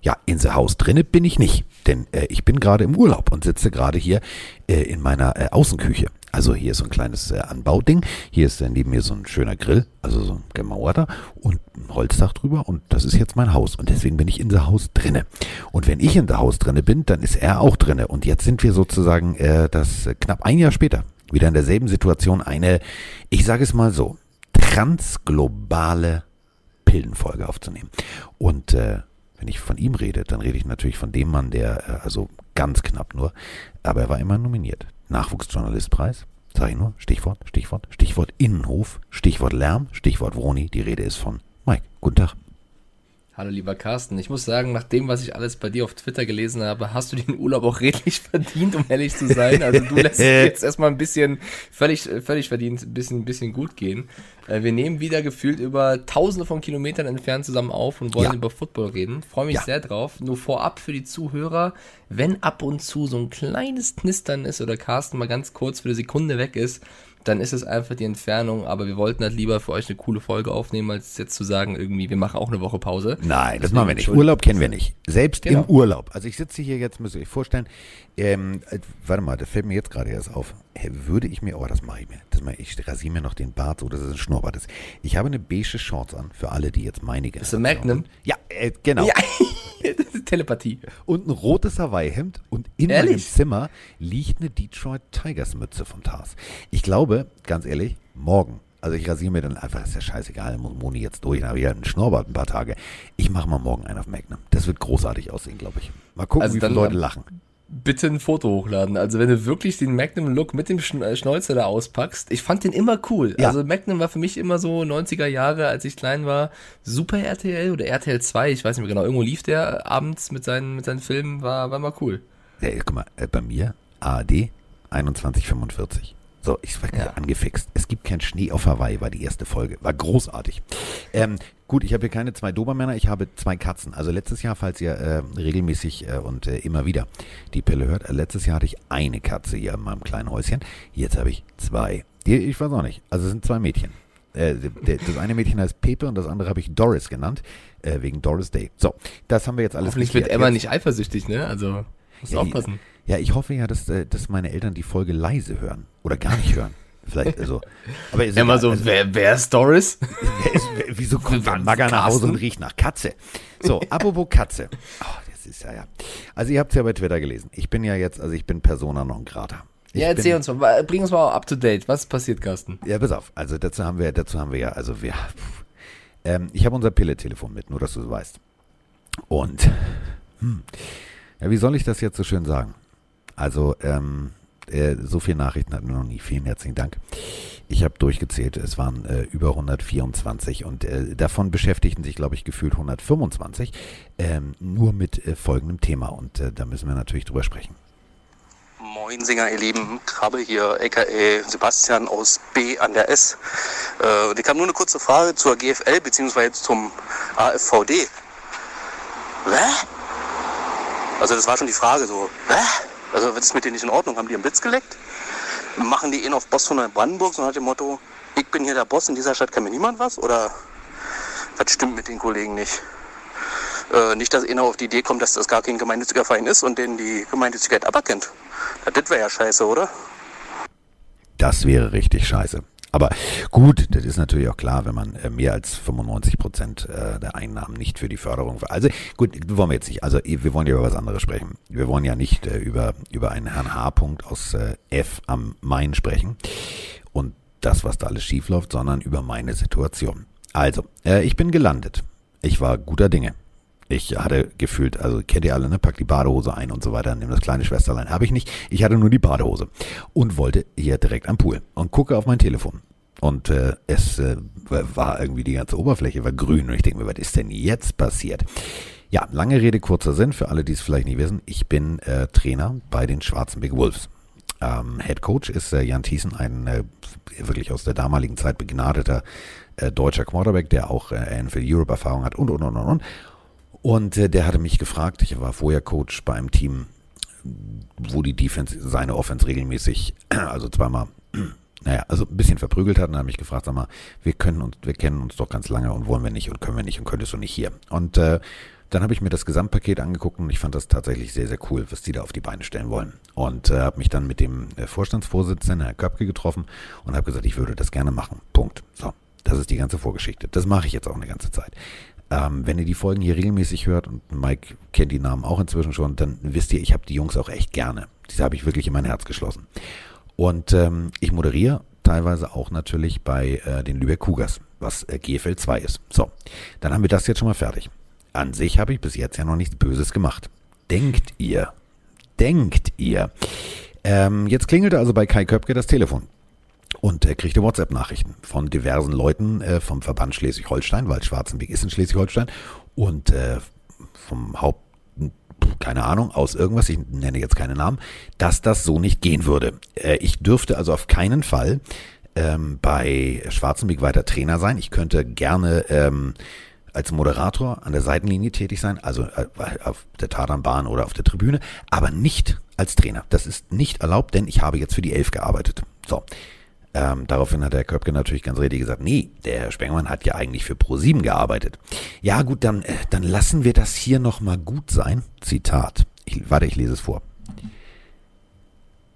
Ja, in the Haus drinne bin ich nicht, denn äh, ich bin gerade im Urlaub und sitze gerade hier äh, in meiner äh, Außenküche. Also hier ist so ein kleines äh, Anbauding, hier ist äh, neben mir so ein schöner Grill, also so ein gemauerter und ein Holzdach drüber und das ist jetzt mein Haus und deswegen bin ich in the Haus drinne. Und wenn ich in the Haus drinne bin, dann ist er auch drinne und jetzt sind wir sozusagen äh, das äh, knapp ein Jahr später wieder in derselben Situation eine, ich sage es mal so, transglobale Pillenfolge aufzunehmen. Und äh, wenn ich von ihm rede, dann rede ich natürlich von dem Mann, der, äh, also ganz knapp nur, aber er war immer nominiert. Nachwuchsjournalistpreis, sag ich nur, Stichwort, Stichwort, Stichwort Innenhof, Stichwort Lärm, Stichwort Vroni, die Rede ist von Mike. Guten Tag. Hallo lieber Carsten, ich muss sagen, nach dem, was ich alles bei dir auf Twitter gelesen habe, hast du den Urlaub auch redlich verdient, um ehrlich zu sein. Also du lässt jetzt erstmal ein bisschen völlig, völlig verdient, ein bisschen, ein bisschen gut gehen. Äh, Wir nehmen wieder gefühlt über tausende von Kilometern entfernt zusammen auf und wollen Ja. über Football reden. Freue mich Ja. sehr drauf. Nur vorab für die Zuhörer, wenn ab und zu so ein kleines Knistern ist oder Carsten mal ganz kurz für eine Sekunde weg ist, dann ist es einfach die Entfernung, aber wir wollten halt lieber für euch eine coole Folge aufnehmen, als jetzt zu sagen, irgendwie, wir machen auch eine Woche Pause. Nein, das Deswegen machen wir nicht. Urlaub kennen wir nicht. Selbst Genau. im Urlaub. Also ich sitze hier jetzt, müsst ihr euch vorstellen, ähm, äh, warte mal, das fällt mir jetzt gerade erst auf. Würde ich mir, oh, das mache ich mir. Das mache ich, ich rasiere mir noch den Bart, so dass es ein Schnurrbart ist. Ich habe eine beige Shorts an, für alle, die jetzt meine Ist das Magnum? Ja, äh, genau. Ja, das ist Telepathie. Und ein rotes Hawaii-Hemd und in Ehrlich? meinem Zimmer liegt eine Detroit Tigers Mütze von Tars. Ich glaube, ganz ehrlich, morgen, also ich rasiere mir dann einfach, ist ja scheißegal, muss Moni jetzt durch, dann habe ich halt einen Schnurrbart ein paar Tage. Ich mache mal morgen einen auf Magnum. Das wird großartig aussehen, glaube ich. Mal gucken, Also wie viele Leute lachen. Bitte ein Foto hochladen. Also wenn du wirklich den Magnum-Look mit dem äh, Schnäuzer da auspackst. Ich fand den immer cool. Ja. Also Magnum war für mich immer so 90er Jahre, als ich klein war. Super RTL oder RTL 2, ich weiß nicht mehr genau. Irgendwo lief der abends mit seinen, mit seinen Filmen, war, war mal cool. Hey, guck mal, äh, bei mir, ARD, 2145. So, ich war Ja. angefixt. Es gibt kein Schnee auf Hawaii, war die erste Folge. War großartig. Ähm, gut, ich habe hier keine zwei Dobermänner, ich habe zwei Katzen. Also letztes Jahr, falls ihr äh, regelmäßig äh, und äh, immer wieder die Pille hört, äh, letztes Jahr hatte ich eine Katze hier in meinem kleinen Häuschen. Jetzt habe ich zwei. Die, ich weiß auch nicht. Also es sind zwei Mädchen. Äh, das eine Mädchen heißt Pepe und das andere habe ich Doris genannt, äh, wegen Doris Day. So, das haben wir jetzt alles Hoffentlich wird geklärt. Emma Jetzt- nicht eifersüchtig, ne? Also, musst Ja, aufpassen. ja, ich hoffe ja, dass, äh, dass meine Eltern die Folge leise hören. Oder gar nicht hören. Vielleicht, also. Aber ist egal. so, also, wer, wer ist Doris? wer ist, wer, wieso kommt Wann ein Bagger nach Hause und riecht nach Katze? So, apropos Katze. Oh, das ist ja, ja. Also, ihr habt es ja bei Twitter gelesen. Ich bin ja jetzt, also ich bin Persona non grata. Ich ja, erzähl bin, uns mal, bring uns mal up to date. Was passiert, Carsten? Ja, pass auf. Also, dazu haben wir, dazu haben wir ja, also wir. pff. Ähm, ich habe unser Pille-Telefon mit, nur dass du es weißt. Und, hm, ja, wie soll ich das jetzt so schön sagen? Also, ähm, äh, so viele Nachrichten hatten wir noch nie. Vielen herzlichen Dank. Ich habe durchgezählt, es waren äh, über 124 und äh, davon beschäftigten sich, glaube ich, gefühlt 125 ähm, nur mit äh, folgendem Thema und äh, da müssen wir natürlich drüber sprechen. Moinsinger, ihr Lieben, Krabbe hier, aka Sebastian aus B an der S. Äh, ich habe nur eine kurze Frage zur GFL bzw. zum AFVD. Hä? Also das war schon die Frage so, hä? Also was ist mit denen nicht in Ordnung? Haben die einen Blitz geleckt? Machen die ihn auf Boss von Brandenburg so nach dem Motto, ich bin hier der Boss, in dieser Stadt kann mir niemand was? Oder was stimmt mit den Kollegen nicht? Äh, nicht, dass einer auf die Idee kommt, dass das gar kein gemeinnütziger Verein ist und denen die Gemeinnützigkeit aberkennt. Das wäre ja scheiße, oder? Das wäre richtig scheiße. Aber gut, das ist natürlich auch klar, wenn man äh, mehr als 95 Prozent äh, der Einnahmen nicht für die Förderung. Also gut, wollen wir jetzt nicht. Also wir wollen ja über was anderes sprechen. Wir wollen ja nicht äh, über über einen Herrn H. Punkt aus F am Main sprechen und das, was da alles schief läuft, sondern über meine Situation. Also, ich bin gelandet. Ich war guter Dinge. Ich hatte gefühlt, also kennt ihr alle, ne? Pack die Badehose ein und so weiter, nimm das kleine Schwesterlein. Habe ich nicht. Ich hatte nur die Badehose und wollte hier direkt am Pool und gucke auf mein Telefon. Und äh, es äh, war irgendwie die ganze Oberfläche war grün und ich denke mir, was ist denn jetzt passiert? Ja, lange Rede, kurzer Sinn, für alle, die es vielleicht nicht wissen. Ich bin äh, Trainer bei den Schwarzen Big Wolves. Ähm, Head Coach ist äh, Jan Thiessen, ein äh, wirklich aus der damaligen Zeit begnadeter äh, deutscher Quarterback, der auch äh, NFL Europe Erfahrung hat und und und und und. Und äh, der hatte mich gefragt, ich war vorher Coach bei einem Team wo die Defense seine Offense regelmäßig, also zweimal, naja, also ein bisschen verprügelt hat und habe mich gefragt, sag mal, wir können uns, wir kennen uns doch ganz lange und wollen wir nicht und können wir nicht und könntest du nicht hier. Und äh, dann habe ich mir das Gesamtpaket angeguckt und ich fand das tatsächlich sehr, sehr cool, was die da auf die Beine stellen wollen. Und äh, habe mich dann mit dem äh, Vorstandsvorsitzenden, Herr Köpke, getroffen und habe gesagt, ich würde das gerne machen. Punkt. So, das ist die ganze Vorgeschichte. Das mache ich jetzt auch eine ganze Zeit. Ähm, wenn ihr die Folgen hier regelmäßig hört, und Mike kennt die Namen auch inzwischen schon, dann wisst ihr, ich habe die Jungs auch echt gerne. Diese habe ich wirklich in mein Herz geschlossen. Und ähm, ich moderiere teilweise auch natürlich bei äh, den Lübeck Cougars, was äh, GFL 2 ist. So, dann haben wir das jetzt schon mal fertig. An sich habe ich bis jetzt ja noch nichts Böses gemacht. Denkt ihr? Denkt ihr? Ähm, jetzt klingelte also bei Kai Köpke das Telefon und er kriegte WhatsApp-Nachrichten von diversen Leuten äh, vom Verband Schleswig-Holstein, weil Schwarzenberg ist in Schleswig-Holstein und äh, vom Haupt keine Ahnung, aus irgendwas, ich nenne jetzt keine Namen, dass das so nicht gehen würde. Äh, ich dürfte also auf keinen Fall ähm, bei Schwarzenbeck weiter Trainer sein. Ich könnte gerne ähm, als Moderator an der Seitenlinie tätig sein, also äh, auf der Tatanbahn oder auf der Tribüne, aber nicht als Trainer. Das ist nicht erlaubt, denn ich habe jetzt für die Elf gearbeitet. So. Ähm, daraufhin hat der Köpke natürlich ganz richtig gesagt, nee, der Herr Spengmann hat ja eigentlich für Pro7 gearbeitet. Ja gut, dann, äh, dann lassen wir das hier nochmal gut sein. Zitat. Ich, warte, ich lese es vor.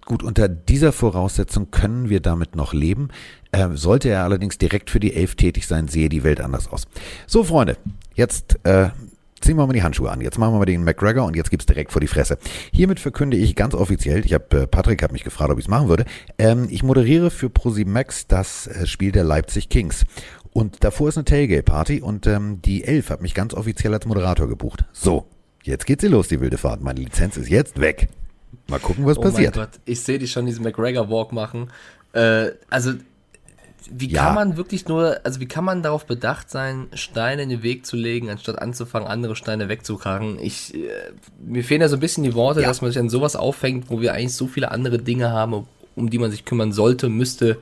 Gut, unter dieser Voraussetzung können wir damit noch leben. Äh, sollte er allerdings direkt für die Elf tätig sein, sehe die Welt anders aus. So, Freunde, jetzt äh, ziehen wir mal die Handschuhe an. Jetzt machen wir mal den McGregor und jetzt gibt's direkt vor die Fresse. Hiermit verkünde ich ganz offiziell, ich habe äh, Patrick hat mich gefragt, ob ich es machen würde. Ähm, ich moderiere für Pro7 Max das äh, Spiel der Leipzig Kings. Und davor ist eine Tailgate-Party und ähm, die Elf hat mich ganz offiziell als Moderator gebucht. So, jetzt geht sie los, die wilde Fahrt. Meine Lizenz ist jetzt weg. Mal gucken, was oh passiert. Mein Gott, ich sehe dich schon diesen McGregor-Walk machen. Äh, also, wie Ja. kann man wirklich nur, also wie kann man darauf bedacht sein, Steine in den Weg zu legen, anstatt anzufangen, andere Steine wegzukarren? Ich, äh, mir fehlen ja so ein bisschen die Worte, Ja. dass man sich an sowas auffängt, wo wir eigentlich so viele andere Dinge haben, um, die man sich kümmern sollte, müsste.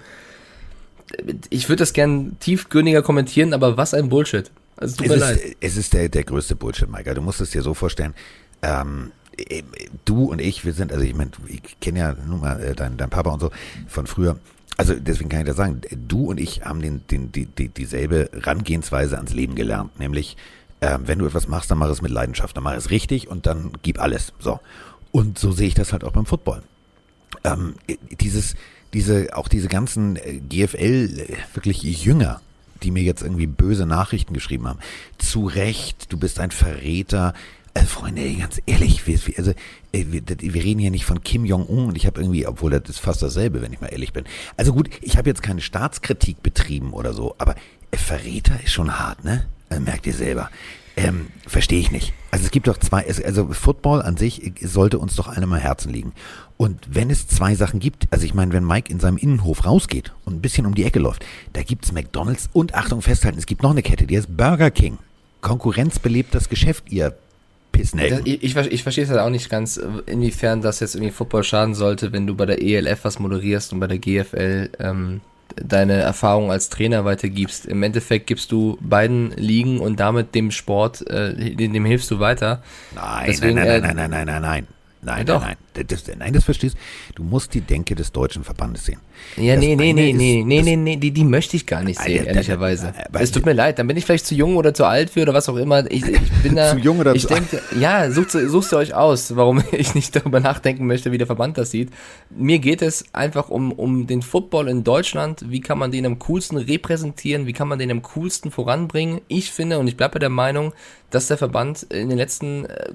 Ich würde das gern tiefgründiger kommentieren, aber was ein Bullshit. Also, tut Es mir ist, leid. es ist der, der größte Bullshit, Michael. Du musst es dir so vorstellen. Ähm, äh, du und ich, wir sind, also ich meine, ich kenne ja nun mal äh, dein, dein Papa und so von früher. Also deswegen kann ich das sagen. Du und ich haben den, den, die, die, dieselbe Rangehensweise ans Leben gelernt. Nämlich, ähm, wenn du etwas machst, dann mach es mit Leidenschaft. Dann mach es richtig und dann gib alles. So. Und so sehe ich das halt auch beim Football ähm, dieses, diese, auch diese ganzen äh, GFL äh, wirklich Jünger, die mir jetzt irgendwie böse Nachrichten geschrieben haben. Zu Recht, du bist ein Verräter. Äh, Freunde, ganz ehrlich, wir, also, äh, wir, wir reden hier nicht von Kim Jong-un und ich habe irgendwie, obwohl das ist fast dasselbe, wenn ich mal ehrlich bin. Also gut, ich habe jetzt keine Staatskritik betrieben oder so, aber äh, Verräter ist schon hart, ne? Merkt ihr selber. Ähm, verstehe ich nicht. Also es gibt doch zwei, also Football an sich sollte uns doch allen am Herzen liegen. Und wenn es zwei Sachen gibt, also ich meine, wenn Mike in seinem Innenhof rausgeht und ein bisschen um die Ecke läuft, da gibt's McDonalds und Achtung festhalten, es gibt noch eine Kette, die heißt Burger King. Konkurrenz belebt das Geschäft, ihr Das, Pissnelken. ich, ich, ich verstehe es halt auch nicht ganz, äh, inwiefern das jetzt irgendwie Football schaden sollte, wenn du bei der ELF was moderierst und bei der GFL ähm, deine Erfahrung als Trainer weitergibst. Im Endeffekt gibst du beiden Ligen und damit dem Sport, äh, dem, dem hilfst du weiter. Nein, Deswegen, nein, äh, nein, nein, nein, nein, nein, nein. Nein, Ja, doch. nein, nein. Das, nein, das verstehst du. musst die Denke des deutschen Verbandes sehen. Ja, Das nee, nee, nee, ist- nee, nee, nee, nee, die, die möchte ich gar nicht Ah, sehen, da- ehrlicherweise. da- aber- es tut mir leid, dann bin ich vielleicht zu jung oder zu alt für oder was auch immer. Ich, ich bin da. Zu jung oder ich zu denke, Ja, sucht, sucht ihr euch aus, warum ich nicht darüber nachdenken möchte, wie der Verband das sieht. Mir geht es einfach um, um den Football in Deutschland. Wie kann man den am coolsten repräsentieren? Wie kann man den am coolsten voranbringen? Ich finde und ich bleibe der Meinung, dass der Verband in den letzten äh,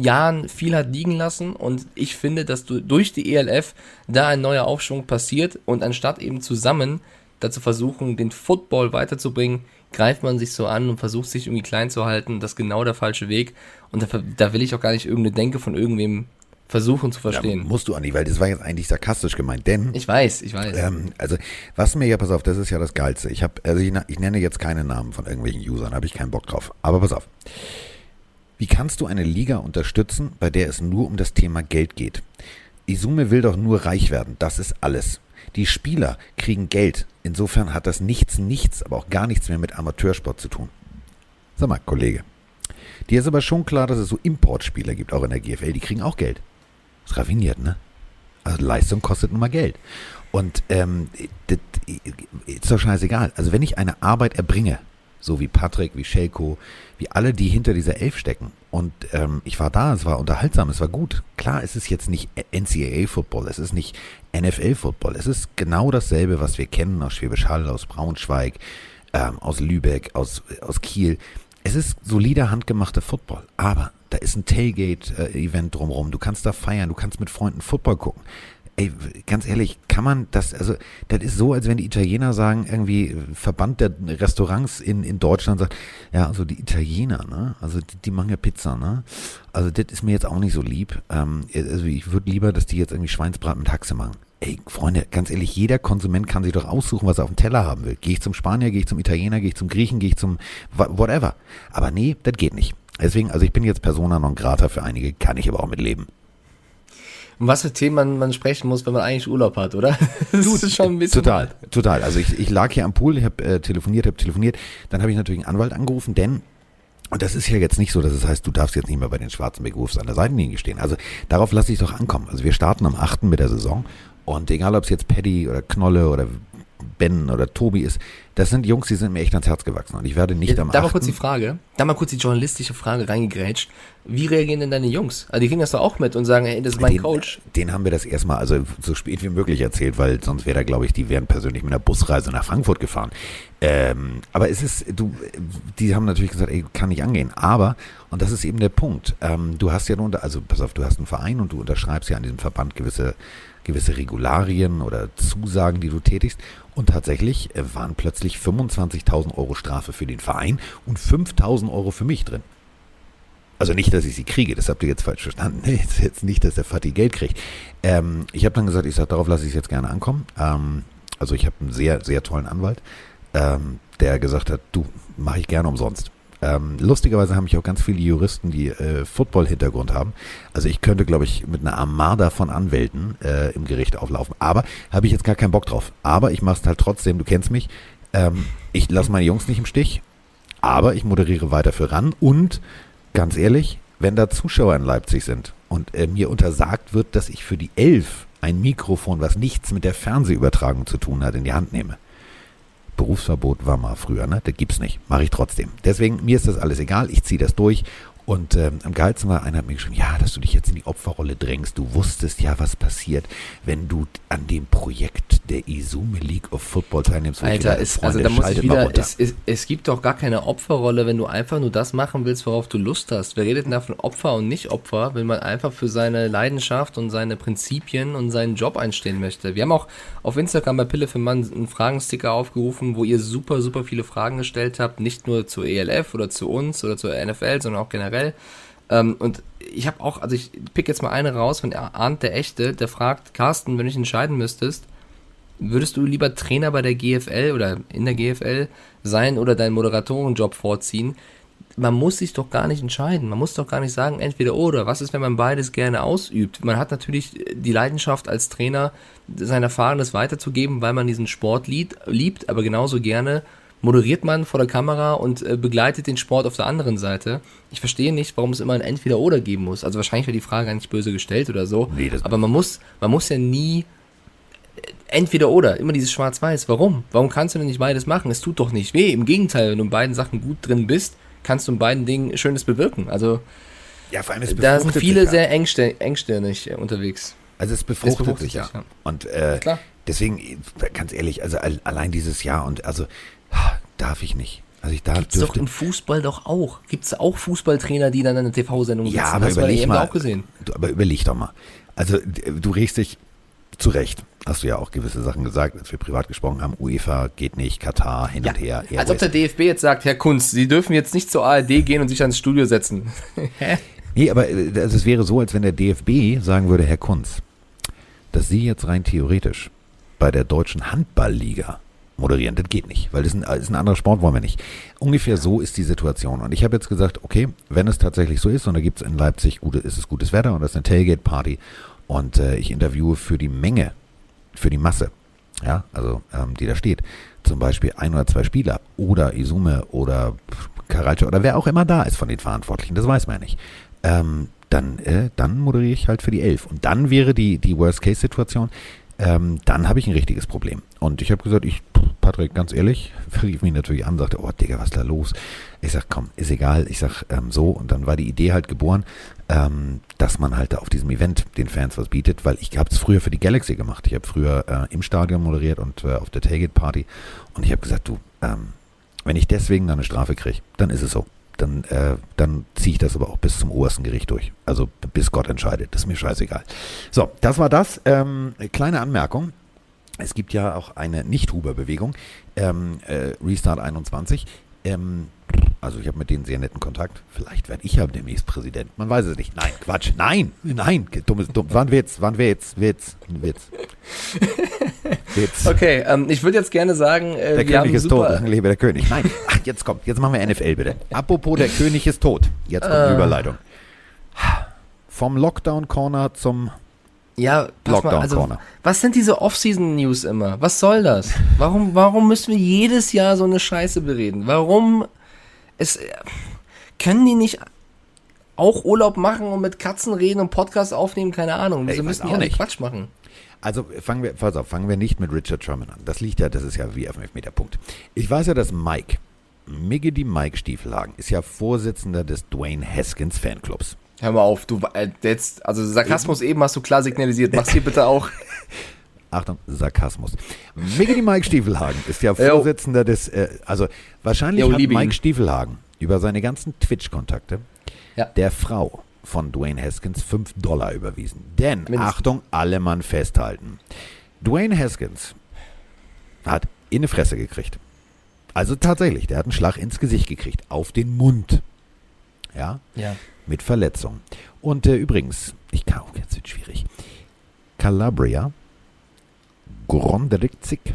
Jahren viel hat liegen lassen und ich finde, dass du durch die ELF da ein neuer Aufschwung passiert und anstatt eben zusammen dazu versuchen, den Football weiterzubringen, greift man sich so an und versucht sich irgendwie klein zu halten. Das ist genau der falsche Weg und da, da will ich auch gar nicht irgendeine Denke von irgendwem versuchen zu Ja, verstehen. musst du, Andi, weil das war jetzt eigentlich sarkastisch gemeint, denn ich weiß, ich weiß. Ähm, also, was mir ja, pass auf, das ist ja das Geilste. Ich habe, also ich, ich nenne jetzt keine Namen von irgendwelchen Usern, habe ich keinen Bock drauf. Aber pass auf. Wie kannst du eine Liga unterstützen, bei der es nur um das Thema Geld geht? Isume will doch nur reich werden, das ist alles. Die Spieler kriegen Geld. Insofern hat das nichts, nichts, aber auch gar nichts mehr mit Amateursport zu tun. Sag mal, Kollege. Dir ist aber schon klar, dass es so Importspieler gibt, auch in der GFL, die kriegen auch Geld. ist raffiniert, ne? Also Leistung kostet nun mal Geld. Und ähm, das ist doch scheißegal. Also wenn ich eine Arbeit erbringe, so wie Patrick, wie Shelko, wie alle, die hinter dieser Elf stecken. Und ähm, ich war da, es war unterhaltsam, es war gut. Klar, es ist jetzt nicht NCAA-Football, es ist nicht NFL-Football, es ist genau dasselbe, was wir kennen aus Schwäbisch Hall, aus Braunschweig, ähm, aus Lübeck, aus, aus Kiel. Es ist solider, handgemachter Football, aber da ist ein Tailgate-Event drumherum. Du kannst da feiern, du kannst mit Freunden Football gucken ey, ganz ehrlich, kann man das, also, das ist so, als wenn die Italiener sagen, irgendwie, Verband der Restaurants in, in Deutschland sagt, ja, also die Italiener, ne, also die, die machen ja Pizza, ne, also das ist mir jetzt auch nicht so lieb, ähm, also ich würde lieber, dass die jetzt irgendwie Schweinsbraten mit Haxe machen. Ey, Freunde, ganz ehrlich, jeder Konsument kann sich doch aussuchen, was er auf dem Teller haben will. Gehe ich zum Spanier, gehe ich zum Italiener, gehe ich zum Griechen, gehe ich zum whatever. Aber nee, das geht nicht. Deswegen, also ich bin jetzt Persona non grata für einige, kann ich aber auch mit leben um was für Themen man, man sprechen muss, wenn man eigentlich Urlaub hat, oder? Das ist schon ein bisschen total, total. Also ich, ich lag hier am Pool, ich habe äh, telefoniert, habe telefoniert, dann habe ich natürlich einen Anwalt angerufen, denn und das ist ja jetzt nicht so, dass es heißt, du darfst jetzt nicht mehr bei den Schwarzenberg Wolves an der Seitenlinie stehen. Also darauf lasse ich doch ankommen. Also wir starten am 8. mit der Saison und egal ob es jetzt Paddy oder Knolle oder Ben oder Tobi ist, das sind Jungs, die sind mir echt ans Herz gewachsen und ich werde nicht ja, am Da mal kurz die Frage, da mal kurz die journalistische Frage reingegrätscht. Wie reagieren denn deine Jungs? Also die kriegen das doch auch mit und sagen, hey, das ist mein den, Coach. Den haben wir das erstmal, also so spät wie möglich erzählt, weil sonst wäre da, glaube ich, die wären persönlich mit einer Busreise nach Frankfurt gefahren. Ähm, aber es ist, du, die haben natürlich gesagt, ey, kann nicht angehen. Aber, und das ist eben der Punkt, ähm, du hast ja nur, also pass auf, du hast einen Verein und du unterschreibst ja an diesem Verband gewisse gewisse Regularien oder Zusagen, die du tätigst. Und tatsächlich äh, waren plötzlich 25.000 Euro Strafe für den Verein und 5.000 Euro für mich drin. Also nicht, dass ich sie kriege, das habt ihr jetzt falsch verstanden. Jetzt, jetzt nicht, dass der Vati Geld kriegt. Ähm, ich habe dann gesagt, ich sage, darauf lasse ich es jetzt gerne ankommen. Ähm, also ich habe einen sehr, sehr tollen Anwalt, ähm, der gesagt hat, du, mache ich gerne umsonst. Ähm, lustigerweise haben mich auch ganz viele Juristen, die äh, Football-Hintergrund haben. Also ich könnte, glaube ich, mit einer Armada von Anwälten äh, im Gericht auflaufen. Aber habe ich jetzt gar keinen Bock drauf. Aber ich mache es halt trotzdem, du kennst mich. Ähm, ich lasse meine Jungs nicht im Stich. Aber ich moderiere weiter für ran. Und ganz ehrlich, wenn da Zuschauer in Leipzig sind und äh, mir untersagt wird, dass ich für die Elf ein Mikrofon, was nichts mit der Fernsehübertragung zu tun hat, in die Hand nehme, Berufsverbot war mal früher, ne? Das gibt's nicht. Mache ich trotzdem. Deswegen, mir ist das alles egal. Ich ziehe das durch und ähm, am geilsten war, einer hat mir geschrieben, ja, dass du dich jetzt in die Opferrolle drängst. Du wusstest ja, was passiert, wenn du an dem Projekt der Izume League of Football teilnimmst. Alter, ist, also da muss ich wieder, es, es, es, gibt doch gar keine Opferrolle, wenn du einfach nur das machen willst, worauf du Lust hast. Wer redet denn da von Opfer und nicht Opfer, wenn man einfach für seine Leidenschaft und seine Prinzipien und seinen Job einstehen möchte? Wir haben auch auf Instagram bei Pille für Mann einen Fragensticker aufgerufen, wo ihr super, super viele Fragen gestellt habt, nicht nur zur ELF oder zu uns oder zur NFL, sondern auch generell generell. Ähm, und ich habe auch, also ich pick jetzt mal eine raus von Arndt der Echte, der fragt, Carsten, wenn du dich entscheiden müsstest, würdest du lieber Trainer bei der GFL oder in der GFL sein oder deinen Moderatorenjob vorziehen? Man muss sich doch gar nicht entscheiden. Man muss doch gar nicht sagen, entweder oder. Was ist, wenn man beides gerne ausübt? Man hat natürlich die Leidenschaft als Trainer, sein Erfahrenes weiterzugeben, weil man diesen Sport liebt, aber genauso gerne moderiert man vor der Kamera und äh, begleitet den Sport auf der anderen Seite. Ich verstehe nicht, warum es immer ein Entweder-Oder geben muss. Also wahrscheinlich wird die Frage gar nicht böse gestellt oder so. Nee, aber man muss, man muss ja nie äh, entweder oder, immer dieses Schwarz-Weiß. Warum? Warum kannst du denn nicht beides machen? Es tut doch nicht weh. Im Gegenteil, wenn du in beiden Sachen gut drin bist, kannst du in beiden Dingen Schönes bewirken. Also ja, vor allem es da sind viele sehr engstirnig unterwegs. Also es befruchtet, es befruchtet sich, ja. ja. Und äh, Klar. deswegen, ganz ehrlich, also allein dieses Jahr und also Darf ich nicht. Also ich darf Gibt's doch im Fußball doch auch. Gibt es auch Fußballtrainer, die dann eine TV-Sendung sitzen? Ja, aber Hast überleg mal. Auch gesehen. Du, aber überleg doch mal. Also du regst dich zu Recht. Hast du ja auch gewisse Sachen gesagt, als wir privat gesprochen haben. UEFA geht nicht, Katar hin ja, und her. Airways. Als ob der DFB jetzt sagt, Herr Kunz, Sie dürfen jetzt nicht zur ARD gehen und sich ans Studio setzen. Hä? nee, aber äh, also es wäre so, als wenn der DFB sagen würde, Herr Kunz, dass Sie jetzt rein theoretisch bei der deutschen Handballliga moderieren. Das geht nicht, weil das ist ein, ist ein anderer Sport, wollen wir nicht. Ungefähr so ist die Situation. Und ich habe jetzt gesagt, okay, wenn es tatsächlich so ist und da gibt es in Leipzig gute, ist es gutes Wetter und das ist eine Tailgate-Party und äh, ich interviewe für die Menge, für die Masse, ja, also ähm, die da steht, zum Beispiel ein oder zwei Spieler oder Isume oder Karalce oder wer auch immer da ist von den Verantwortlichen, das weiß man ja nicht. Ähm, dann, äh, dann moderiere ich halt für die Elf. Und dann wäre die, die Worst-Case-Situation, ähm, dann habe ich ein richtiges Problem. Und ich habe gesagt, ich, Patrick, ganz ehrlich, rief mich natürlich an, sagte, oh Digga, was ist da los? Ich sag, komm, ist egal. Ich sag, ähm, so. Und dann war die Idee halt geboren, ähm, dass man halt auf diesem Event den Fans was bietet, weil ich habe es früher für die Galaxy gemacht. Ich habe früher äh, im Stadion moderiert und äh, auf der Tailgate Party. Und ich habe gesagt, du, ähm, wenn ich deswegen dann eine Strafe kriege, dann ist es so. Dann, äh, dann ziehe ich das aber auch bis zum obersten Gericht durch. Also bis Gott entscheidet. Das ist mir scheißegal. So, das war das. Ähm, kleine Anmerkung. Es gibt ja auch eine Nicht-Huber-Bewegung, ähm, äh, Restart 21. Ähm, also ich habe mit denen sehr netten Kontakt. Vielleicht werde ich ja demnächst Präsident. Man weiß es nicht. Nein, Quatsch. Nein, nein. Dummes, dumm. War ein Witz, war ein Witz, Witz, ein Witz. Witz. Okay, ähm, ich würde jetzt gerne sagen, äh, der König ist tot. Lebe der König. Nein, ach, jetzt kommt. Jetzt machen wir NFL bitte. Apropos, der König ist tot. Jetzt kommt die Äh. Überleitung. Vom Lockdown-Corner zum Ja, pass mal, also, Lockdown-Corner. was sind diese Off-Season-News immer? Was soll das? Warum, warum müssen wir jedes Jahr so eine Scheiße bereden? Warum es, können die nicht auch Urlaub machen und mit Katzen reden und Podcast aufnehmen? Keine Ahnung. Weiß müssen die auch alle nicht. Quatsch machen? Also fangen wir, pass auf, fangen wir nicht mit Richard Sherman an. Das liegt ja, das ist ja wie auf dem Elfmeterpunkt. Ich weiß ja, dass Mike, Miggedy Mike Stiefelhagen, ist ja Vorsitzender des Dwayne Haskins Fanclubs. Hör mal auf, du äh, jetzt, also Sarkasmus eben hast du klar signalisiert. Mach's hier bitte auch. Achtung, Sarkasmus. Miggedy Mike Stiefelhagen ist ja. Vorsitzender des, äh, also wahrscheinlich Jo, hat Mike ihn. Stiefelhagen über seine ganzen Twitch-Kontakte Ja. der Frau von Dwayne Haskins 5 Dollar überwiesen. Denn, Mindestens. Achtung, alle Mann festhalten. Dwayne Haskins hat in die Fresse gekriegt. Also tatsächlich, der hat einen Schlag ins Gesicht gekriegt, auf den Mund. Ja, Ja. mit Verletzung. Und äh, übrigens, ich kann auch jetzt wird schwierig. Calabria Grondrikzik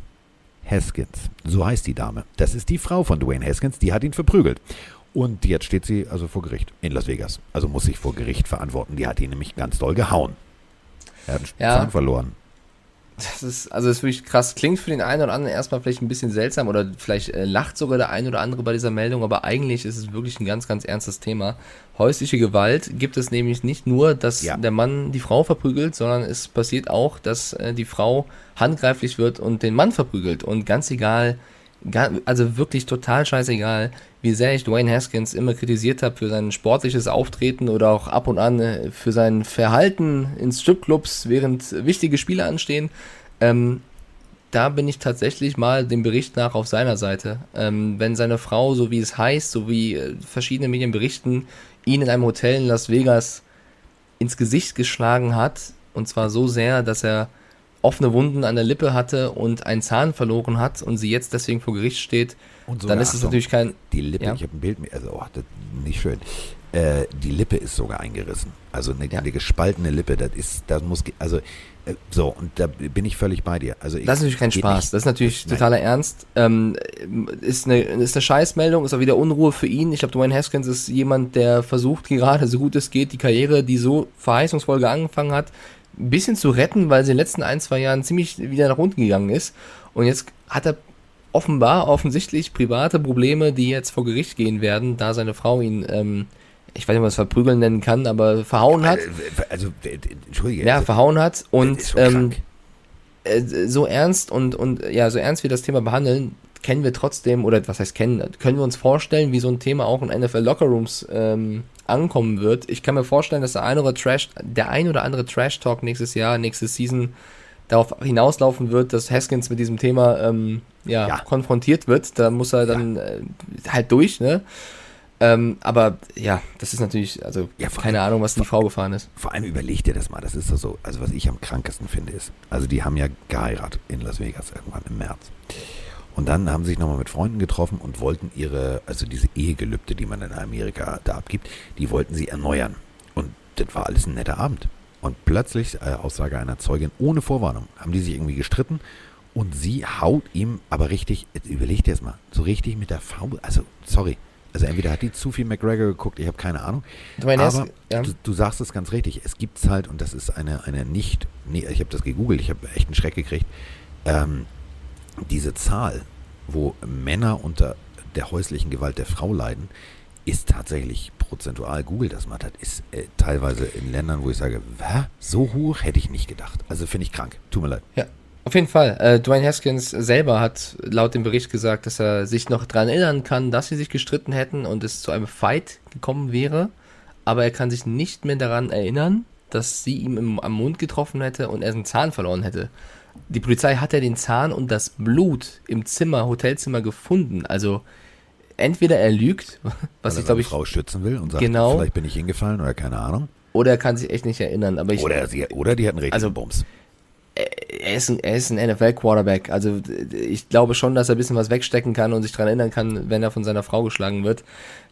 Haskins, so heißt die Dame. Das ist die Frau von Dwayne Haskins, die hat ihn verprügelt. Und jetzt steht sie also vor Gericht in Las Vegas. Also muss sich vor Gericht verantworten. Die hat ihn nämlich ganz doll gehauen. Er hat einen Ja. Zahn verloren. Das ist, also das ist wirklich krass. Klingt für den einen oder anderen erstmal vielleicht ein bisschen seltsam oder vielleicht äh, lacht sogar der ein oder andere bei dieser Meldung, aber eigentlich ist es wirklich ein ganz, ganz ernstes Thema. Häusliche Gewalt gibt es nämlich nicht nur, dass Ja. der Mann die Frau verprügelt, sondern es passiert auch, dass äh, die Frau handgreiflich wird und den Mann verprügelt. Und ganz egal, ga- also wirklich total scheißegal, wie sehr ich Dwayne Haskins immer kritisiert habe für sein sportliches Auftreten oder auch ab und an äh, für sein Verhalten in Stripclubs, während wichtige Spiele anstehen. Ähm, da bin ich tatsächlich mal dem Bericht nach auf seiner Seite. Ähm, wenn seine Frau, so wie es heißt, so wie äh, verschiedene Medien berichten, ihn in einem Hotel in Las Vegas ins Gesicht geschlagen hat, und zwar so sehr, dass er offene Wunden an der Lippe hatte und einen Zahn verloren hat und sie jetzt deswegen vor Gericht steht, Und dann ist es Achtung, natürlich kein. Die Lippe, Ja. ich habe ein Bild, mit- also oh, das nicht schön. Äh, die Lippe ist sogar eingerissen. Also eine, Ja. eine gespaltene Lippe, das ist, das muss, also äh, so, und da bin ich völlig bei dir. Also ich, Das ist natürlich kein Spaß, nicht. das ist natürlich Nein. totaler Ernst. Ähm, ist, eine, ist eine Scheißmeldung, ist auch wieder Unruhe für ihn. Ich glaube, Dwayne Haskins ist jemand, der versucht gerade, so gut es geht, die Karriere, die so verheißungsvoll angefangen hat, ein bisschen zu retten, weil sie in den letzten ein, zwei Jahren ziemlich wieder nach unten gegangen ist. Und jetzt hat er offenbar, offensichtlich private Probleme, die jetzt vor Gericht gehen werden, da seine Frau ihn, ähm, ich weiß nicht, es verprügeln nennen kann, aber verhauen hat. Äh, Also, entschuldige. Ja, also, verhauen hat. Und ähm, äh, so ernst und, und ja, so ernst wir das Thema behandeln, kennen wir trotzdem, oder was heißt kennen, können wir uns vorstellen, wie so ein Thema auch in NFL Lockerrooms ähm, ankommen wird. Ich kann mir vorstellen, dass der ein oder Trash, der ein oder andere Trash Talk nächstes Jahr, nächste Season darauf hinauslaufen wird, dass Haskins mit diesem Thema ähm, ja, Ja. konfrontiert wird. Da muss er dann äh, halt durch, ne? Ähm, aber ja, das ist natürlich, also Ja, keine allem- Ahnung, was die Frau gefahren ist. Vor allem überleg dir das mal, das ist doch so, also was ich am krankesten finde ist, also die haben ja geheiratet in Las Vegas irgendwann im März. Und dann haben sie sich nochmal mit Freunden getroffen und wollten ihre, also diese Ehegelübde, die man in Amerika da abgibt, die wollten sie erneuern. Und das war alles ein netter Abend. Und plötzlich, äh, Aussage einer Zeugin, ohne Vorwarnung, haben die sich irgendwie gestritten und sie haut ihm aber richtig, jetzt überleg dir das mal, so richtig mit der Faust, also sorry, also entweder hat die zu viel McGregor geguckt, ich habe keine Ahnung, Dwayne aber Haskins- ja. du, du sagst es ganz richtig. Es gibt's halt, und das ist eine, eine nicht, nee, ich habe das gegoogelt, ich habe echt einen Schreck gekriegt, ähm, diese Zahl, wo Männer unter der häuslichen Gewalt der Frau leiden, ist tatsächlich prozentual, Google das mal, das ist äh, teilweise in Ländern, wo ich sage, Hä? so hoch hätte ich nicht gedacht. Also finde ich krank. Tut mir leid. Ja, auf jeden Fall. Äh, Dwayne Haskins selber hat laut dem Bericht gesagt, dass er sich noch daran erinnern kann, dass sie sich gestritten hätten und es zu einem Fight gekommen wäre. Aber er kann sich nicht mehr daran erinnern, dass sie ihm im, am Mund getroffen hätte und er seinen Zahn verloren hätte. Die Polizei hat ja den Zahn und das Blut im Zimmer, Hotelzimmer gefunden. Also entweder er lügt, was Weil ich er glaube ich, Frau schützen will und sagt, Genau. vielleicht bin ich hingefallen oder keine Ahnung. oder er kann sich echt nicht erinnern. Aber ich, Oder, sie, oder die hatten richtig Also, Bums. er ist ein, er ist ein NFL-Quarterback. Also ich glaube schon, dass er ein bisschen was wegstecken kann und sich daran erinnern kann, wenn er von seiner Frau geschlagen wird.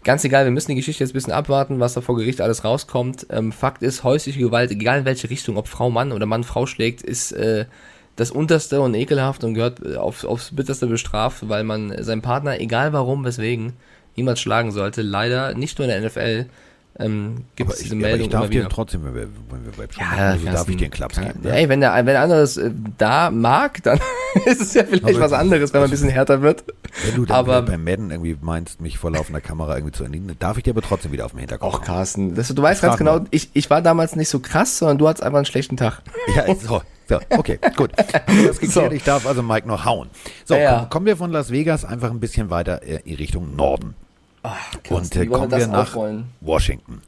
Ganz egal, wir müssen die Geschichte jetzt ein bisschen abwarten, was da vor Gericht alles rauskommt. Ähm, Fakt ist, häusliche Gewalt, egal in welche Richtung, ob Frau Mann oder Mann Frau schlägt, ist äh, das Unterste und ekelhaft und gehört äh, aufs, aufs Bitterste bestraft, weil man seinen Partner, egal warum, weswegen, niemals schlagen sollte. Leider nicht nur in der NFL ähm, gibt Aber es ich, diese aber Meldung ich darf dir trotzdem, wenn wir, wenn wir bei Ja, machen, also darf ich dir einen Klaps geben. Ne? Ey, wenn der, wenn der anderes äh, da mag, dann ist es ja vielleicht Aber- was anderes, wenn man ein bisschen härter wird. Wenn du dann aber- beim Madden irgendwie meinst, mich vor laufender Kamera irgendwie zu erniedrigen, darf ich dir aber trotzdem wieder auf den Hinterkopf Och. Carsten, das, du weißt ganz genau, mal. ich, ich war damals nicht so krass, sondern du hattest einfach einen schlechten Tag. Ja, so, so, okay, gut. Wir das geklärt? So. Ich darf also Mike noch hauen. So, Ja. komm, kommen wir von Las Vegas einfach ein bisschen weiter äh, in Richtung Norden. Und äh, wie wollen wir kommen wir das nach aufrollen? Washington.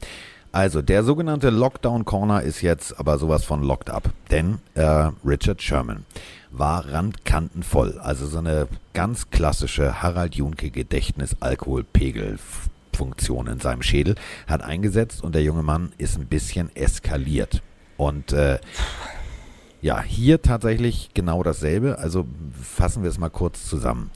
Also, der sogenannte Lockdown Corner ist jetzt aber sowas von locked up. Denn äh, Richard Sherman war randkantenvoll. Also so eine ganz klassische Harald Junke Gedächtnis-Alkoholpegel-Funktion in seinem Schädel hat eingesetzt und der junge Mann ist ein bisschen eskaliert. Und äh, ja, hier tatsächlich genau dasselbe. Also fassen wir es mal kurz zusammen.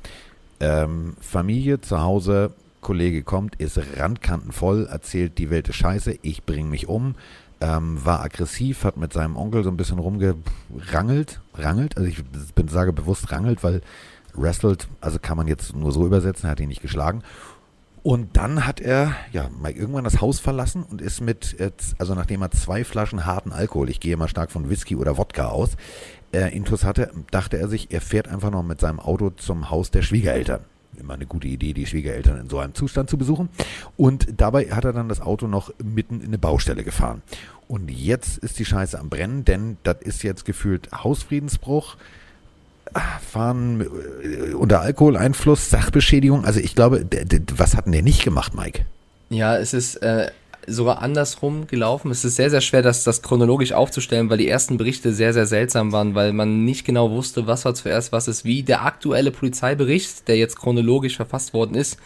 Ähm, Familie zu Hause, Kollege kommt, ist randkantenvoll, erzählt, die Welt ist scheiße, ich bringe mich um. Ähm, war aggressiv, hat mit seinem Onkel so ein bisschen rumgerangelt, rangelt, also ich bin, sage bewusst rangelt, weil wrestled, also kann man jetzt nur so übersetzen, er hat ihn nicht geschlagen. Und dann hat er, ja, mal irgendwann das Haus verlassen und ist mit, also nachdem er zwei Flaschen harten Alkohol, ich gehe mal stark von Whisky oder Wodka aus, äh, Intus hatte, dachte er sich, er fährt einfach noch mit seinem Auto zum Haus der Schwiegereltern. Immer eine gute Idee, die Schwiegereltern in so einem Zustand zu besuchen. Und dabei hat er dann das Auto noch mitten in eine Baustelle gefahren. Und jetzt ist die Scheiße am Brennen, denn das ist jetzt gefühlt Hausfriedensbruch, fahren äh, unter Alkoholeinfluss, Sachbeschädigung. Also ich glaube, was hat denn der nicht gemacht, Mike? Ja, es ist äh, sogar andersrum gelaufen. Es ist sehr, sehr schwer, das, das chronologisch aufzustellen, weil die ersten Berichte sehr, sehr seltsam waren, weil man nicht genau wusste, was war zuerst, was ist wie. Der aktuelle Polizeibericht, der jetzt chronologisch verfasst worden ist,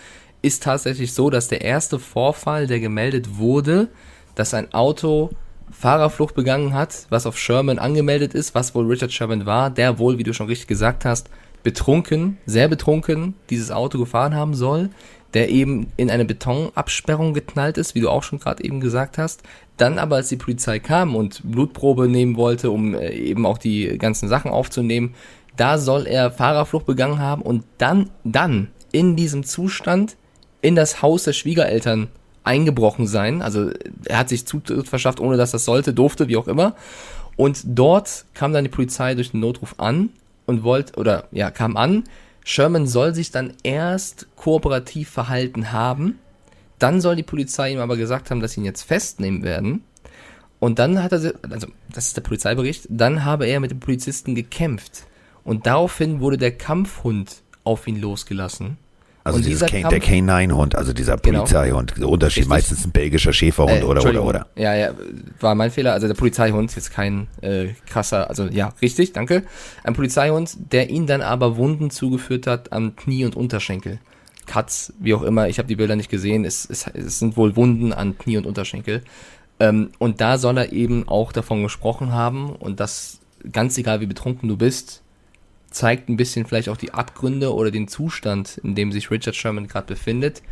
ist tatsächlich so, dass der erste Vorfall, der gemeldet wurde, dass ein Auto Fahrerflucht begangen hat, was auf Sherman angemeldet ist, was wohl Richard Sherman war, der wohl, wie du schon richtig gesagt hast, betrunken, sehr betrunken dieses Auto gefahren haben soll, der eben in eine Betonabsperrung geknallt ist, wie du auch schon gerade eben gesagt hast. Dann aber, als die Polizei kam und Blutprobe nehmen wollte, um äh, eben auch die ganzen Sachen aufzunehmen, da soll er Fahrerflucht begangen haben und dann, dann in diesem Zustand in das Haus der Schwiegereltern eingebrochen sein. Also er hat sich Zutritt verschafft, ohne dass das sollte, durfte, wie auch immer. Und dort kam dann die Polizei durch den Notruf an und wollte, oder ja, kam an. Sherman soll sich dann erst kooperativ verhalten haben. Dann soll die Polizei ihm aber gesagt haben, dass sie ihn jetzt festnehmen werden. Und dann hat er, also das ist der Polizeibericht, dann habe er mit dem Polizisten gekämpft. Und daraufhin wurde der Kampfhund auf ihn losgelassen. Also Und dieses dieser K der Kampf- K9-Hund, also dieser Genau. Polizeihund. Der Unterschied, Richtig. meistens ein belgischer Schäferhund Äh, oder, oder, oder. Ja, ja, war mein Fehler. Also der Polizeihund, jetzt kein äh, krasser, also ja, richtig, danke. Ein Polizeihund, der ihn dann aber Wunden zugeführt hat am Knie und Unterschenkel. Cuts, wie auch immer, ich habe die Bilder nicht gesehen, es, es, es sind wohl Wunden an Knie und Unterschenkel. Ähm, und da soll er eben auch davon gesprochen haben und das, ganz egal wie betrunken du bist, zeigt ein bisschen vielleicht auch die Abgründe oder den Zustand, in dem sich Richard Sherman gerade befindet,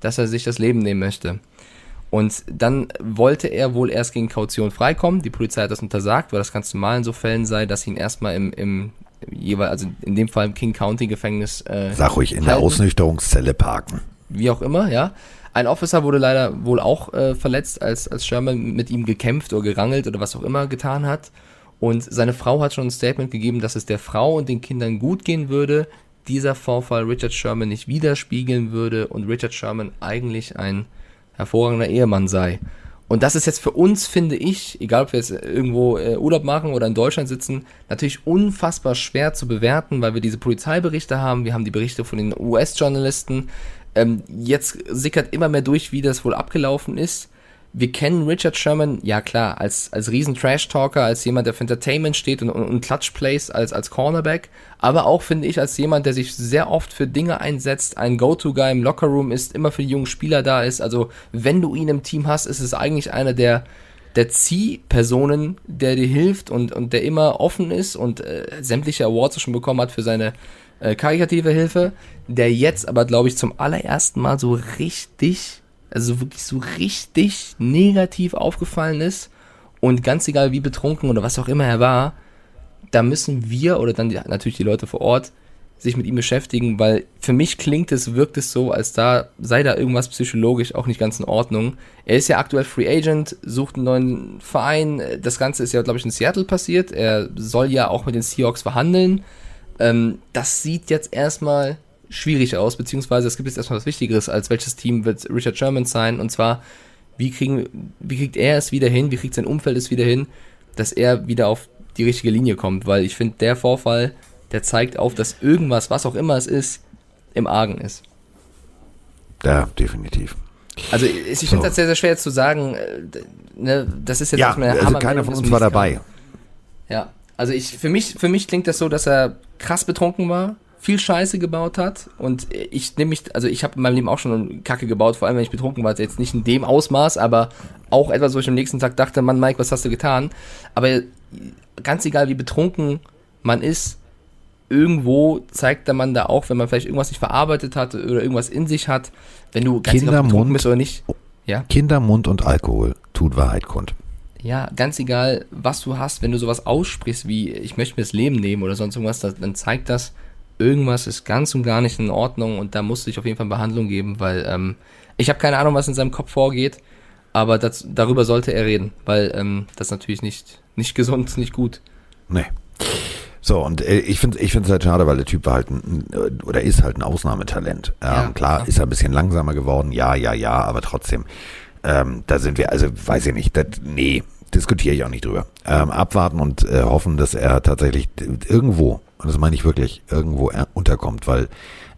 dass er sich das Leben nehmen möchte. Und dann wollte er wohl erst gegen Kaution freikommen. Die Polizei hat das untersagt, weil das ganz normal in so Fällen sei, dass sie ihn erstmal im, im jeweils, also in dem Fall im King County Gefängnis äh, Sag ruhig, in der Ausnüchterungszelle parken. wie auch immer, ja. Ein Officer wurde leider wohl auch äh, verletzt, als, als Sherman mit ihm gekämpft oder gerangelt oder was auch immer getan hat. Und seine Frau hat schon ein Statement gegeben, dass es der Frau und den Kindern gut gehen würde, dieser Vorfall Richard Sherman nicht widerspiegeln würde und Richard Sherman eigentlich ein hervorragender Ehemann sei. Und das ist jetzt für uns, finde ich, egal ob wir jetzt irgendwo äh, Urlaub machen oder in Deutschland sitzen, natürlich unfassbar schwer zu bewerten, weil wir diese Polizeiberichte haben, wir haben die Berichte von den US-Journalisten. Ähm, jetzt sickert immer mehr durch, wie das wohl abgelaufen ist wir kennen Richard Sherman, ja klar, als, als riesen Trash-Talker, als jemand, der für Entertainment steht und, und, und Clutch-Plays als, als Cornerback, aber auch, finde ich, als jemand, der sich sehr oft für Dinge einsetzt, ein Go-To-Guy im Lockerroom ist, immer für die jungen Spieler da ist. Also, wenn du ihn im Team hast, ist es eigentlich einer der, der Ziehpersonen, der dir hilft und, und der immer offen ist und äh, sämtliche Awards schon bekommen hat für seine äh, karitative Hilfe, der jetzt aber, glaube ich, zum allerersten Mal so richtig also wirklich so richtig negativ aufgefallen ist und ganz egal wie betrunken oder was auch immer er war, da müssen wir oder dann die, natürlich die Leute vor Ort sich mit ihm beschäftigen, weil für mich klingt es, wirkt es so, als da sei da irgendwas psychologisch auch nicht ganz in Ordnung. Er ist ja aktuell Free Agent, sucht einen neuen Verein. Das Ganze ist ja, glaube ich, in Seattle passiert. Er soll ja auch mit den Seahawks verhandeln. Ähm, das sieht jetzt erstmal schwierig aus, beziehungsweise es gibt jetzt erstmal was Wichtigeres, als welches Team wird Richard Sherman sein, und zwar, wie, kriegen, wie kriegt er es wieder hin, wie kriegt sein Umfeld es wieder hin, dass er wieder auf die richtige Linie kommt, weil ich finde, der Vorfall, der zeigt auf, dass irgendwas, was auch immer es ist, im Argen ist. Ja, definitiv. Also ich so. finde das sehr, sehr schwer zu sagen, äh, ne, das ist jetzt ja, erstmal also keiner von uns war dabei. Ja, also ich, für mich, für mich klingt das so, dass er krass betrunken war, viel Scheiße gebaut hat und ich nehme mich, also ich habe in meinem Leben auch schon Kacke gebaut, vor allem wenn ich betrunken war, jetzt nicht in dem Ausmaß, aber auch etwas, wo ich am nächsten Tag dachte, Mann, Mike, was hast du getan? Aber ganz egal, wie betrunken man ist, irgendwo zeigt der Mann da auch, wenn man vielleicht irgendwas nicht verarbeitet hat oder irgendwas in sich hat, wenn du ganz Kindermund, betrunken bist oder nicht. Ja? Kindermund und Alkohol tut Wahrheit kund. Ja, ganz egal, was du hast, wenn du sowas aussprichst wie ich möchte mir das Leben nehmen oder sonst irgendwas, dann zeigt das, irgendwas ist ganz und gar nicht in Ordnung und da musste ich auf jeden Fall Behandlung geben, weil ähm, ich habe keine Ahnung, was in seinem Kopf vorgeht, aber das, darüber sollte er reden, weil ähm, das natürlich nicht, nicht gesund, nicht gut. Nee. So, und äh, ich finde ich finde es halt schade, weil der Typ war halt ein, oder ist halt ein Ausnahmetalent. Ähm, ja, klar, ja. ist er ein bisschen langsamer geworden, ja, ja, ja, aber trotzdem, ähm, da sind wir, also weiß ich nicht, das, nee, diskutiere ich auch nicht drüber. Ähm, abwarten und äh, hoffen, dass er tatsächlich irgendwo und das meine ich wirklich, irgendwo unterkommt, weil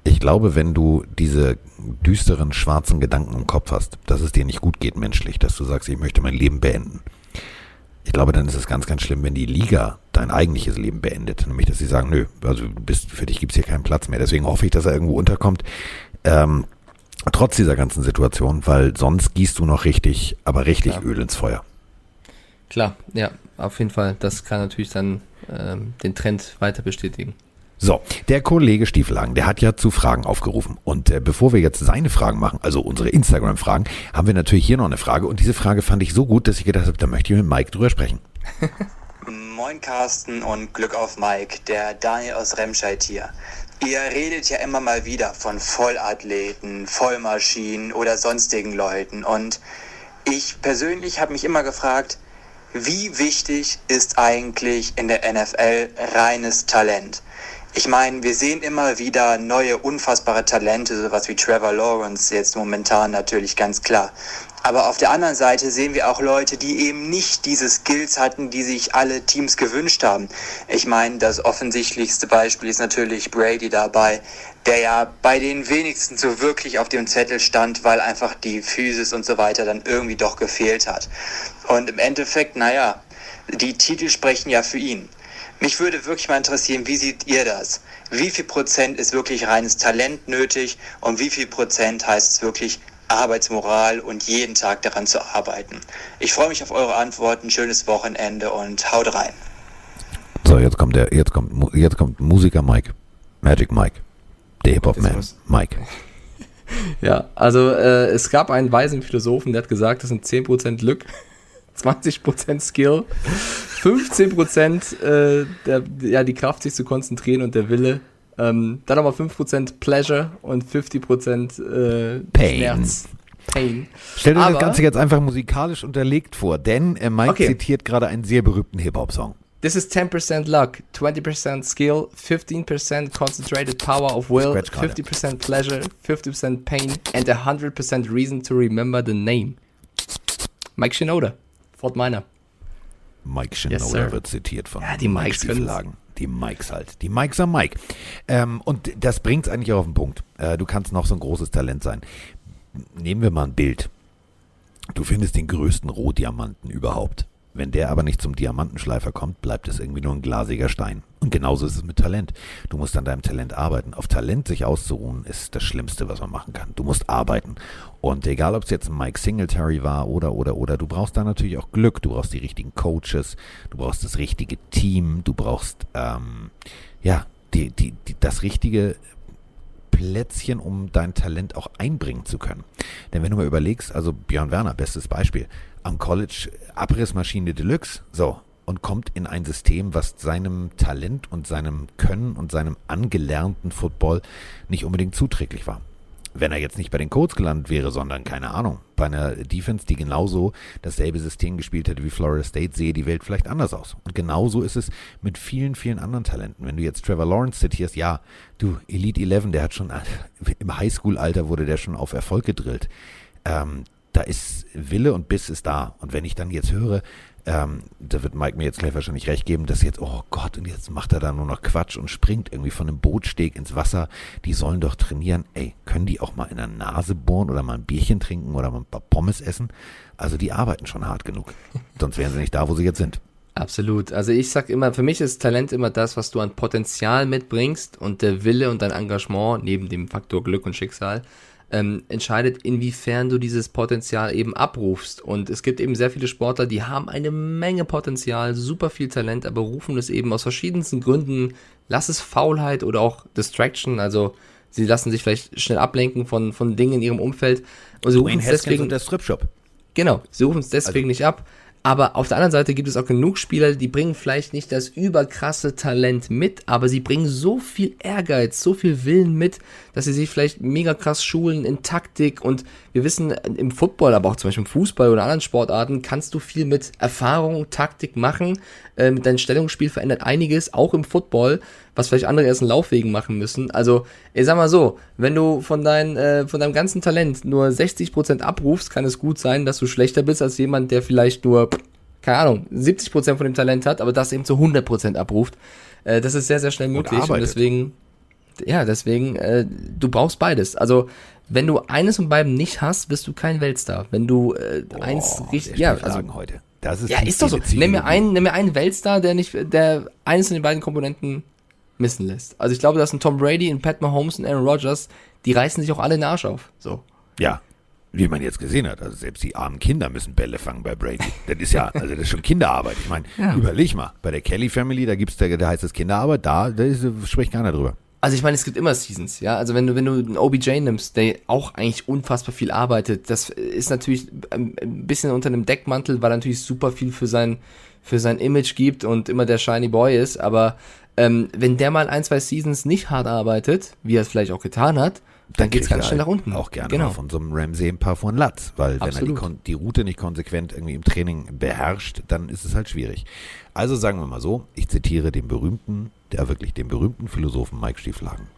ich glaube, wenn du diese düsteren, schwarzen Gedanken im Kopf hast, dass es dir nicht gut geht menschlich, dass du sagst, ich möchte mein Leben beenden. Ich glaube, dann ist es ganz, ganz schlimm, wenn die Liga dein eigentliches Leben beendet. Nämlich, dass sie sagen, nö, also bist, für dich gibt's hier keinen Platz mehr. Deswegen hoffe ich, dass er irgendwo unterkommt. Ähm, trotz dieser ganzen Situation, weil sonst gießt du noch richtig, aber richtig Klar. Öl ins Feuer. Klar, ja, auf jeden Fall. Das kann natürlich dann ähm, den Trend weiter bestätigen. So, der Kollege Stiefelhagen, der hat ja zu Fragen aufgerufen. Und äh, bevor wir jetzt seine Fragen machen, also unsere Instagram-Fragen, haben wir natürlich hier noch eine Frage. Und diese Frage fand ich so gut, dass ich gedacht habe, da möchte ich mit Mike drüber sprechen. Moin Carsten und Glück auf Mike, der Daniel aus Remscheid hier. Ihr redet ja immer mal wieder von Vollathleten, Vollmaschinen oder sonstigen Leuten. Und ich persönlich habe mich immer gefragt, wie wichtig ist eigentlich in der NFL reines Talent? Ich meine, wir sehen immer wieder neue, unfassbare Talente, sowas wie Trevor Lawrence jetzt momentan natürlich ganz klar. Aber auf der anderen Seite sehen wir auch Leute, die eben nicht diese Skills hatten, die sich alle Teams gewünscht haben. Ich meine, das offensichtlichste Beispiel ist natürlich Brady dabei, der ja bei den wenigsten so wirklich auf dem Zettel stand, weil einfach die Physis und so weiter dann irgendwie doch gefehlt hat. Und im Endeffekt, naja, die Titel sprechen ja für ihn. Mich würde wirklich mal interessieren, wie seht ihr das? Wie viel Prozent ist wirklich reines Talent nötig und wie viel Prozent heißt es wirklich Arbeitsmoral und jeden Tag daran zu arbeiten. Ich freue mich auf eure Antworten, schönes Wochenende und haut rein. So, jetzt kommt der, jetzt kommt, jetzt kommt Musiker Mike. Magic Mike. Der Hip-Hop-Man. Mike. Ja, also äh, es gab einen weisen Philosophen, der hat gesagt, das sind 10% Glück, 20% Skill, 15% äh, der, ja, die Kraft, sich zu konzentrieren und der Wille, ähm, dann aber 5% Pleasure und 50% äh, Pain. Schmerz. Pain. Stell dir das Ganze jetzt einfach musikalisch unterlegt vor, denn äh, Mike okay. zitiert gerade einen sehr berühmten Hip-Hop-Song. This is 10% luck, 20% skill, 15% concentrated power of will, Scratch gerade. 50% pleasure, 50% pain, and 100% reason to remember the name. Mike Shinoda, Fort Minor. Mike Yes, Shinoda sir. wird zitiert von Ja, die Mike Mikes. Stieflagen. Die Mikes halt. Die Mikes am Mike. Ähm, und das bringt's eigentlich auch auf den Punkt. Äh, du kannst noch so ein großes Talent sein. Nehmen wir mal ein Bild. Du findest den größten Rohdiamanten überhaupt. Wenn der aber nicht zum Diamantenschleifer kommt, bleibt es irgendwie nur ein glasiger Stein. Und genauso ist es mit Talent. Du musst an deinem Talent arbeiten. Auf Talent sich auszuruhen, ist das Schlimmste, was man machen kann. Du musst arbeiten. Und egal, ob es jetzt Mike Singletary war oder, oder, oder, du brauchst da natürlich auch Glück. Du brauchst die richtigen Coaches. Du brauchst das richtige Team. Du brauchst, ähm, ja, die, die, die, das richtige Plätzchen, um dein Talent auch einbringen zu können. Denn wenn du mal überlegst, also Björn Werner, bestes Beispiel, am College Abrissmaschine Deluxe, so, und kommt in ein System, was seinem Talent und seinem Können und seinem angelernten Football nicht unbedingt zuträglich war. Wenn er jetzt nicht bei den Colts gelandet wäre, sondern, keine Ahnung, bei einer Defense, die genauso dasselbe System gespielt hätte wie Florida State, sehe die Welt vielleicht anders aus. Und genauso ist es mit vielen, vielen anderen Talenten. Wenn du jetzt Trevor Lawrence zitierst, ja, du, Elite 11, der hat schon, im Highschool-Alter wurde der schon auf Erfolg gedrillt. Ähm, da ist Wille und Biss ist da. Und wenn ich dann jetzt höre, ähm, da wird Mike mir jetzt gleich wahrscheinlich recht geben, dass jetzt, oh Gott, und jetzt macht er da nur noch Quatsch und springt irgendwie von einem Bootsteg ins Wasser. Die sollen doch trainieren. Ey, können die auch mal in der Nase bohren oder mal ein Bierchen trinken oder mal ein paar Pommes essen? Also die arbeiten schon hart genug. Sonst wären sie nicht da, wo sie jetzt sind. Absolut. Also ich sag immer, für mich ist Talent immer das, was du an Potenzial mitbringst und der Wille und dein Engagement neben dem Faktor Glück und Schicksal ähm, entscheidet, inwiefern du dieses Potenzial eben abrufst. Und es gibt eben sehr viele Sportler, die haben eine Menge Potenzial, super viel Talent, aber rufen es eben aus verschiedensten Gründen, lass es Faulheit oder auch Distraction, also sie lassen sich vielleicht schnell ablenken von, von Dingen in ihrem Umfeld. Und sie rufen es deswegen und der Stripshop. Genau, sie rufen es deswegen nicht ab. Aber auf der anderen Seite gibt es auch genug Spieler, die bringen vielleicht nicht das überkrasse Talent mit, aber sie bringen so viel Ehrgeiz, so viel Willen mit, dass sie sich vielleicht mega krass schulen in Taktik und wir wissen, im Football, aber auch zum Beispiel im Fußball oder anderen Sportarten kannst du viel mit Erfahrung, Taktik machen. Äh, mit deinem Stellungsspiel verändert einiges, auch im Football, was vielleicht andere erst in Laufwegen machen müssen. Also, ich sag mal so, wenn du von, dein, äh, von deinem ganzen Talent nur 60% abrufst, kann es gut sein, dass du schlechter bist als jemand, der vielleicht nur, keine Ahnung, 70% von dem Talent hat, aber das eben zu 100% abruft. Äh, das ist sehr, sehr schnell möglich und, arbeitet. deswegen, ja, deswegen, äh, du brauchst beides. Also, wenn du eines von beiden nicht hast, bist du kein Weltstar. Wenn du äh, eins Oh, richtig, ja, also heute. Das ist ja, ist doch so. Nimm mir einen, nimm mir einen Weltstar, der nicht, der eines von den beiden Komponenten missen lässt. Also ich glaube, dass ein Tom Brady, ein Pat Mahomes und Aaron Rodgers, die reißen sich auch alle den Arsch auf. So. Ja, wie man jetzt gesehen hat, also selbst die armen Kinder müssen Bälle fangen bei Brady. Das ist ja, also das ist schon Kinderarbeit. Ich meine, Ja. überleg mal, bei der Kelly Family, da gibt's, da, da heißt es Kinderarbeit, da, da ist, spricht keiner drüber. Also ich meine, es gibt immer Seasons, ja. Also wenn du, wenn du einen OBJ nimmst, der auch eigentlich unfassbar viel arbeitet, das ist natürlich ein ein bisschen unter einem Deckmantel, weil er natürlich super viel für sein, für sein Image gibt und immer der Shiny Boy ist, aber ähm, wenn der mal ein, zwei Seasons nicht hart arbeitet, wie er es vielleicht auch getan hat, dann geht's kriegt ganz schnell nach unten. Auch gerne genau. mal von so einem Ramsey ein paar von Latz, weil wenn er die, Absolut. die Route nicht konsequent irgendwie im Training beherrscht, dann ist es halt schwierig. Also sagen wir mal so, ich zitiere den berühmten, der wirklich den berühmten Philosophen Mike Stieflagen.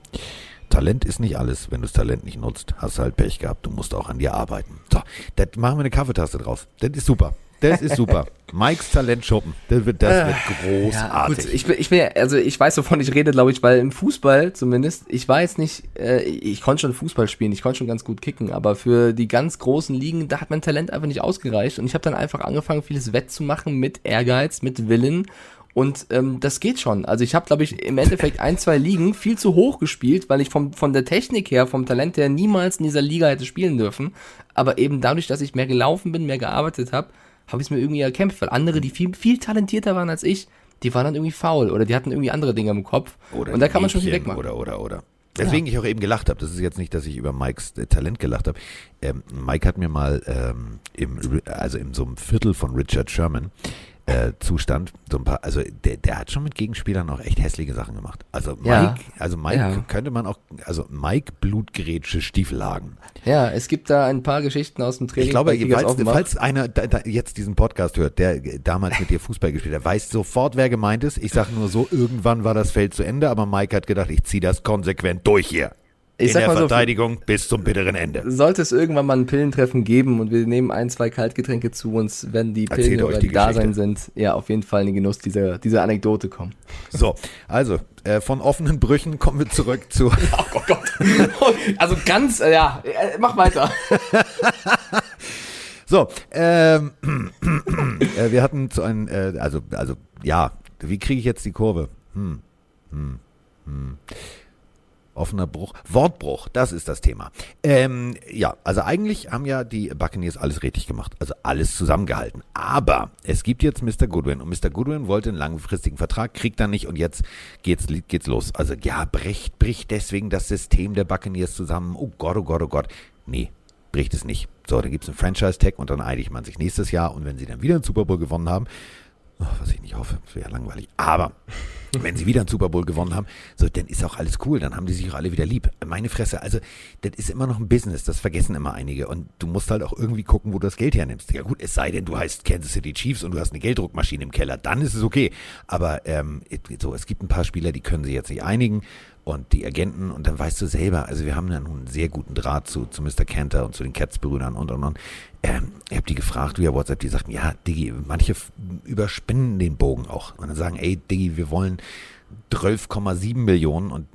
Talent ist nicht alles. Wenn du das Talent nicht nutzt, hast du halt Pech gehabt. Du musst auch an dir arbeiten. So, das machen wir eine Kaffeetasse draus. Das ist super. Das ist super. Mikes Talent shoppen. Das wird, das wird Ja, großartig. gut, ich bin, ich bin, ja- also ich weiß, wovon ich rede, glaube ich, weil im Fußball zumindest, ich weiß nicht, äh, ich konnte schon Fußball spielen, ich konnte schon ganz gut kicken, aber für die ganz großen Ligen, da hat mein Talent einfach nicht ausgereicht und ich habe dann einfach angefangen, vieles wettzumachen mit Ehrgeiz, mit Willen und ähm, das geht schon. Also ich habe, glaube ich, im Endeffekt ein, zwei Ligen viel zu hoch gespielt, weil ich vom, von der Technik her, vom Talent her niemals in dieser Liga hätte spielen dürfen, aber eben dadurch, dass ich mehr gelaufen bin, mehr gearbeitet habe, habe ich es mir irgendwie erkämpft, weil andere, die viel, viel talentierter waren als ich, die waren dann irgendwie faul oder die hatten irgendwie andere Dinge im Kopf. Oder und da kann man schon viel wegmachen. Oder, oder, oder. Deswegen ich auch eben gelacht habe. Das ist jetzt nicht, dass ich über Mikes äh, Talent gelacht habe. Ähm, Mike hat mir mal ähm, im, also in so einem Viertel von Richard Sherman äh, Zustand. So ein paar, also der, der hat schon mit Gegenspielern noch echt hässliche Sachen gemacht. Also Mike, Ja. also Mike Ja. könnte man auch, also Mike Blutgerätsche Stiefelhagen. Ja, es gibt da ein paar Geschichten aus dem Training. Ich glaube, falls, falls einer da, da jetzt diesen Podcast hört, der damals mit dir Fußball gespielt hat, weiß sofort, wer gemeint ist. Ich sage nur so, irgendwann war das Feld zu Ende, aber Mike hat gedacht, ich ziehe das konsequent durch hier. Ich In der mal so, Verteidigung bis zum bitteren Ende. Sollte es irgendwann mal ein Pillentreffen geben und wir nehmen ein, zwei Kaltgetränke zu uns, wenn die Pillen oder die die da sein sind, ja, auf jeden Fall in den Genuss dieser, dieser Anekdote kommen. So, also äh, von offenen Brüchen kommen wir zurück zu. Oh Gott, Gott. Also ganz, äh, ja, äh, mach weiter. So, ähm, äh, wir hatten zu einem, äh, also, also, ja, wie kriege ich jetzt die Kurve? Hm, hm, hm. Offener Bruch. Wortbruch, das ist das Thema. Ähm, ja, also eigentlich haben ja die Buccaneers alles richtig gemacht, also alles zusammengehalten. Aber es gibt jetzt Mr. Goodwin und Mr. Goodwin wollte einen langfristigen Vertrag, kriegt er nicht und jetzt geht's, geht's los. Also ja, bricht, bricht deswegen das System der Buccaneers zusammen. Oh Gott, oh Gott, oh Gott. Nee, bricht es nicht. So, dann gibt's einen Franchise-Tag und dann einigt man sich nächstes Jahr und wenn sie dann wieder einen Super Bowl gewonnen haben, was ich nicht hoffe, wäre langweilig, aber wenn sie wieder einen Super Bowl gewonnen haben, so, dann ist auch alles cool, dann haben die sich auch alle wieder lieb. Meine Fresse, also, das ist immer noch ein Business, das vergessen immer einige. Und du musst halt auch irgendwie gucken, wo du das Geld hernimmst. Ja gut, es sei denn, du heißt Kansas City Chiefs und du hast eine Gelddruckmaschine im Keller, dann ist es okay. Aber ähm, so, es gibt ein paar Spieler, die können sich jetzt nicht einigen und die Agenten und dann weißt du selber, also wir haben ja nun einen sehr guten Draht zu, zu Mr. Cantor und zu den Cats-Brüdern und und und. Ähm, ich habe die gefragt via WhatsApp, die sagten, ja, Diggi, manche überspinnen den Bogen auch und dann sagen, ey, Diggi, wir wollen 12,7 Millionen und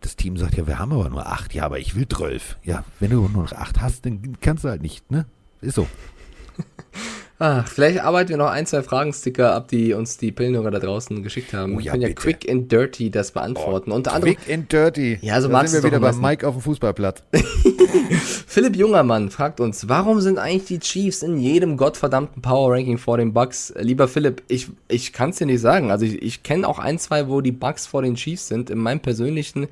das Team sagt, ja, wir haben aber nur 8. Ja, aber ich will 12. Ja, wenn du nur noch 8 hast, dann kannst du halt nicht, ne? Ist so. Ah, vielleicht arbeiten wir noch ein, zwei Fragensticker ab, die uns die Pillenhörer da draußen geschickt haben. Oh wir ja, können ja bitte. quick and dirty das beantworten. Unter anderem Quick and dirty. Ja, so da sind wir wieder bei Mike auf dem Fußballplatz. Philipp Jungermann fragt uns, warum sind eigentlich die Chiefs in jedem gottverdammten Power Ranking vor den Bucks? Lieber Philipp, ich, ich kann es dir nicht sagen. Also ich, ich kenne auch ein, zwei, wo die Bucks vor den Chiefs sind. In meinem persönlichen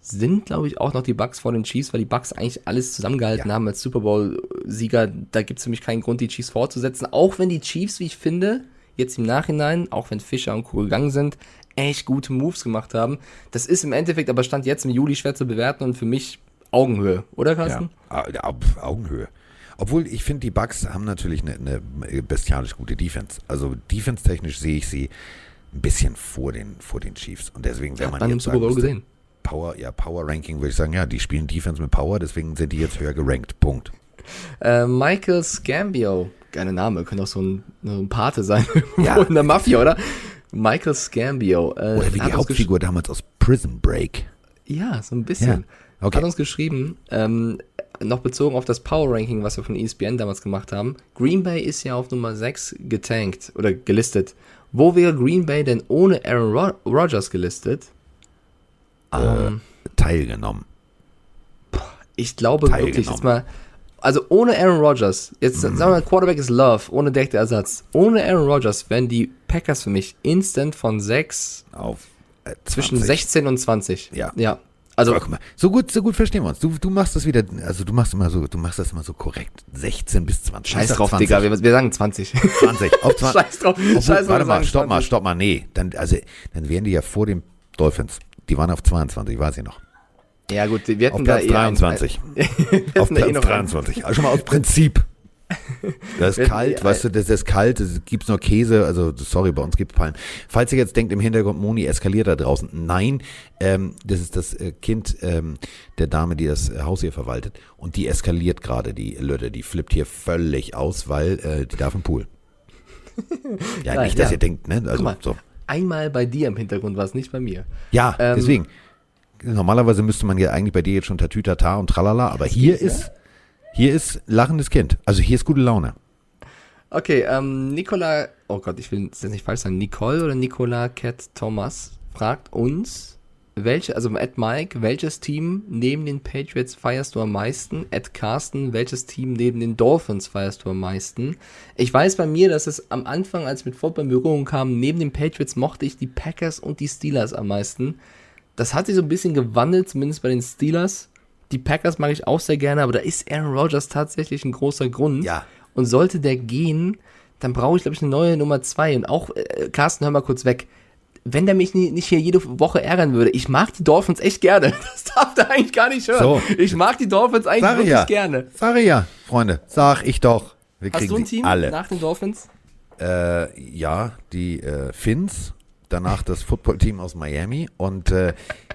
sind, glaube ich, auch noch die Bucks vor den Chiefs, weil die Bucks eigentlich alles zusammengehalten Ja. haben als Super Bowl-Sieger. Da gibt es für mich keinen Grund, die Chiefs fortzusetzen. Auch wenn die Chiefs, wie ich finde, jetzt im Nachhinein, auch wenn Fischer und Co. gegangen sind, echt gute Moves gemacht haben. Das ist im Endeffekt aber Stand jetzt im Juli schwer zu bewerten und für mich Augenhöhe, oder Carsten? Ah, ja, auf Augenhöhe. Obwohl, ich finde, die Bucks haben natürlich eine, eine bestialisch gute Defense. Also defense-technisch sehe ich sie ein bisschen vor den, vor den Chiefs. Und deswegen, wenn Hat man man jetzt Super sagen gesehen. Power, ja, Power Ranking würde ich sagen, ja, die spielen Defense mit Power, deswegen sind die jetzt höher gerankt. Punkt. Äh, Michael Scambio, geiler Name, könnte auch so ein, so ein Pate sein Ja. in der Mafia, oder? Michael Scambio. Äh, Oder wie die Hauptfigur damals aus Prison Break. Ja, so ein bisschen. Ja, okay. Hat uns geschrieben, ähm, noch bezogen auf das Power Ranking, was wir von ESPN damals gemacht haben. Green Bay ist ja auf Nummer 6 getankt oder gelistet. Wo wäre Green Bay denn ohne Aaron Ro Rodgers gelistet? Ähm, Teilgenommen. Ich glaube teilgenommen. wirklich, jetzt mal, also ohne Aaron Rodgers, jetzt sagen wir mal, Quarterback ist Love, ohne direkter Ersatz. Ohne Aaron Rodgers wären die Packers für mich instant von 6 Auf äh, zwischen 20. 16 und 20. Ja. Ja. Also, mal, so gut, so gut verstehen wir uns. Du, du machst das wieder, also du machst immer so, du machst das immer so korrekt. 16 bis 20. scheiß drauf, 20. Digga, wir, wir sagen 20. 20. Auf 20. Scheiß drauf. Obwohl, Scheiß drauf, warte mal, stopp mal, 20. stopp mal. Nee, dann, also, dann wären die ja vor den Dolphins. Die waren auf 22, weiß ich noch. ja gut, wir hätten Auf da Platz eh ein- 23. wir Auf da eh Platz noch 23. Also schon mal aus Prinzip. Das ist kalt, eh weißt du, das ist kalt, es gibt nur Käse, also sorry, bei uns gibt es Palmen. Falls ihr jetzt denkt, im Hintergrund, Moni eskaliert da draußen, nein, ähm, das ist das äh, Kind ähm, der Dame, die das Haus hier verwaltet und die eskaliert gerade, die Lütte, die flippt hier völlig aus, weil äh, die darf im Pool. ja, Geil, nicht, dass ja. ihr denkt, ne, also mal, so. Einmal bei dir im Hintergrund war es nicht bei mir. Ja, Ähm, deswegen. Normalerweise müsste man ja eigentlich bei dir jetzt schon Tatütata und Tralala, aber hier ist, hier ist lachendes Kind. Also hier ist gute Laune. Okay, ähm, Nicola, oh Gott, ich will das jetzt nicht falsch sagen, Nicole oder Nicola Cat Thomas fragt uns, welche, also at Mike, welches Team neben den Patriots feierst du am meisten? At Carsten, welches Team neben den Dolphins feierst du am meisten? Ich weiß bei mir, dass es am Anfang, als ich mit Football in Berührung kam, neben den Patriots mochte ich die Packers und die Steelers am meisten. Das hat sich so ein bisschen gewandelt, zumindest bei den Steelers. Die Packers mag ich auch sehr gerne, aber da ist Aaron Rodgers tatsächlich ein großer Grund. Ja. Und sollte der gehen, dann brauche ich, glaube ich, eine neue Nummer zwei. Und auch, äh, Carsten, hör mal kurz weg. Wenn der mich nie, nicht hier jede Woche ärgern würde, ich mag die Dolphins echt gerne. Das darf der eigentlich gar nicht hören. So. Ich mag die Dolphins eigentlich Sag ich wirklich ja. gerne. Sag ich ja, Freunde. Sag ich doch. Wir Hast kriegen du ein sie Team alle. nach den Dolphins? Äh, ja, die äh, Finns, danach das Footballteam aus Miami und äh,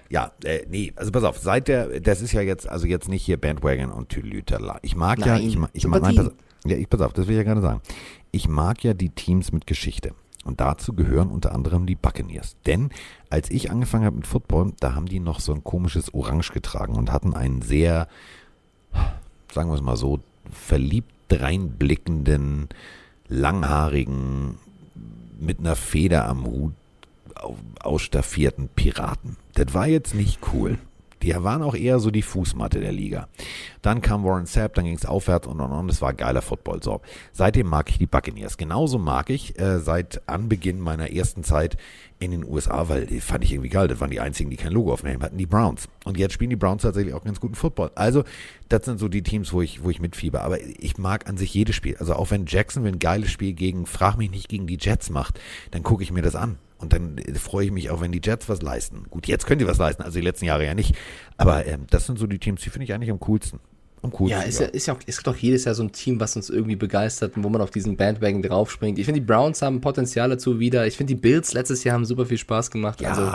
ja, äh, nee, also pass auf, seit der, das ist ja jetzt, also jetzt nicht hier Bandwagon und Tülütala. Ich mag ja, Nein, ich, ma- ich mag, nein, pass, ja, ich pass auf, das will ich ja gerade sagen. Ich mag ja die Teams mit Geschichte. Und dazu gehören unter anderem die Buccaneers. Denn als ich angefangen habe mit Football, da haben die noch so ein komisches Orange getragen und hatten einen sehr, sagen wir es mal so, verliebt reinblickenden, langhaarigen, mit einer Feder am Hut au- ausstaffierten Piraten. Das war jetzt nicht cool. Die waren auch eher so die Fußmatte der Liga. Dann kam Warren Sapp, dann ging es aufwärts und und und. Das war geiler Football. So, seitdem mag ich die Buccaneers. Genauso mag ich äh, seit Anbeginn meiner ersten Zeit in den USA, weil die fand ich irgendwie geil. Das waren die einzigen, die kein Logo auf dem Helm hatten, die Browns. Und jetzt spielen die Browns tatsächlich auch ganz guten Football. Also, das sind so die Teams, wo ich, wo ich mitfieber. Aber ich mag an sich jedes Spiel. Also auch wenn Jacksonville ein geiles Spiel gegen, frag mich nicht, gegen die Jets macht, dann gucke ich mir das an. Und dann äh, freue ich mich auch, wenn die Jets was leisten. Gut, jetzt können die was leisten, also die letzten Jahre ja nicht. Aber ähm, das sind so die Teams, die finde ich eigentlich am coolsten. Am coolsten. Ja, ist ja, ist ja auch, es gibt auch jedes Jahr so ein Team, was uns irgendwie begeistert und wo man auf diesen Bandwagon draufspringt. Ich finde, die Browns haben Potenzial dazu wieder. Ich finde, die Bills letztes Jahr haben super viel Spaß gemacht. Ja. Also,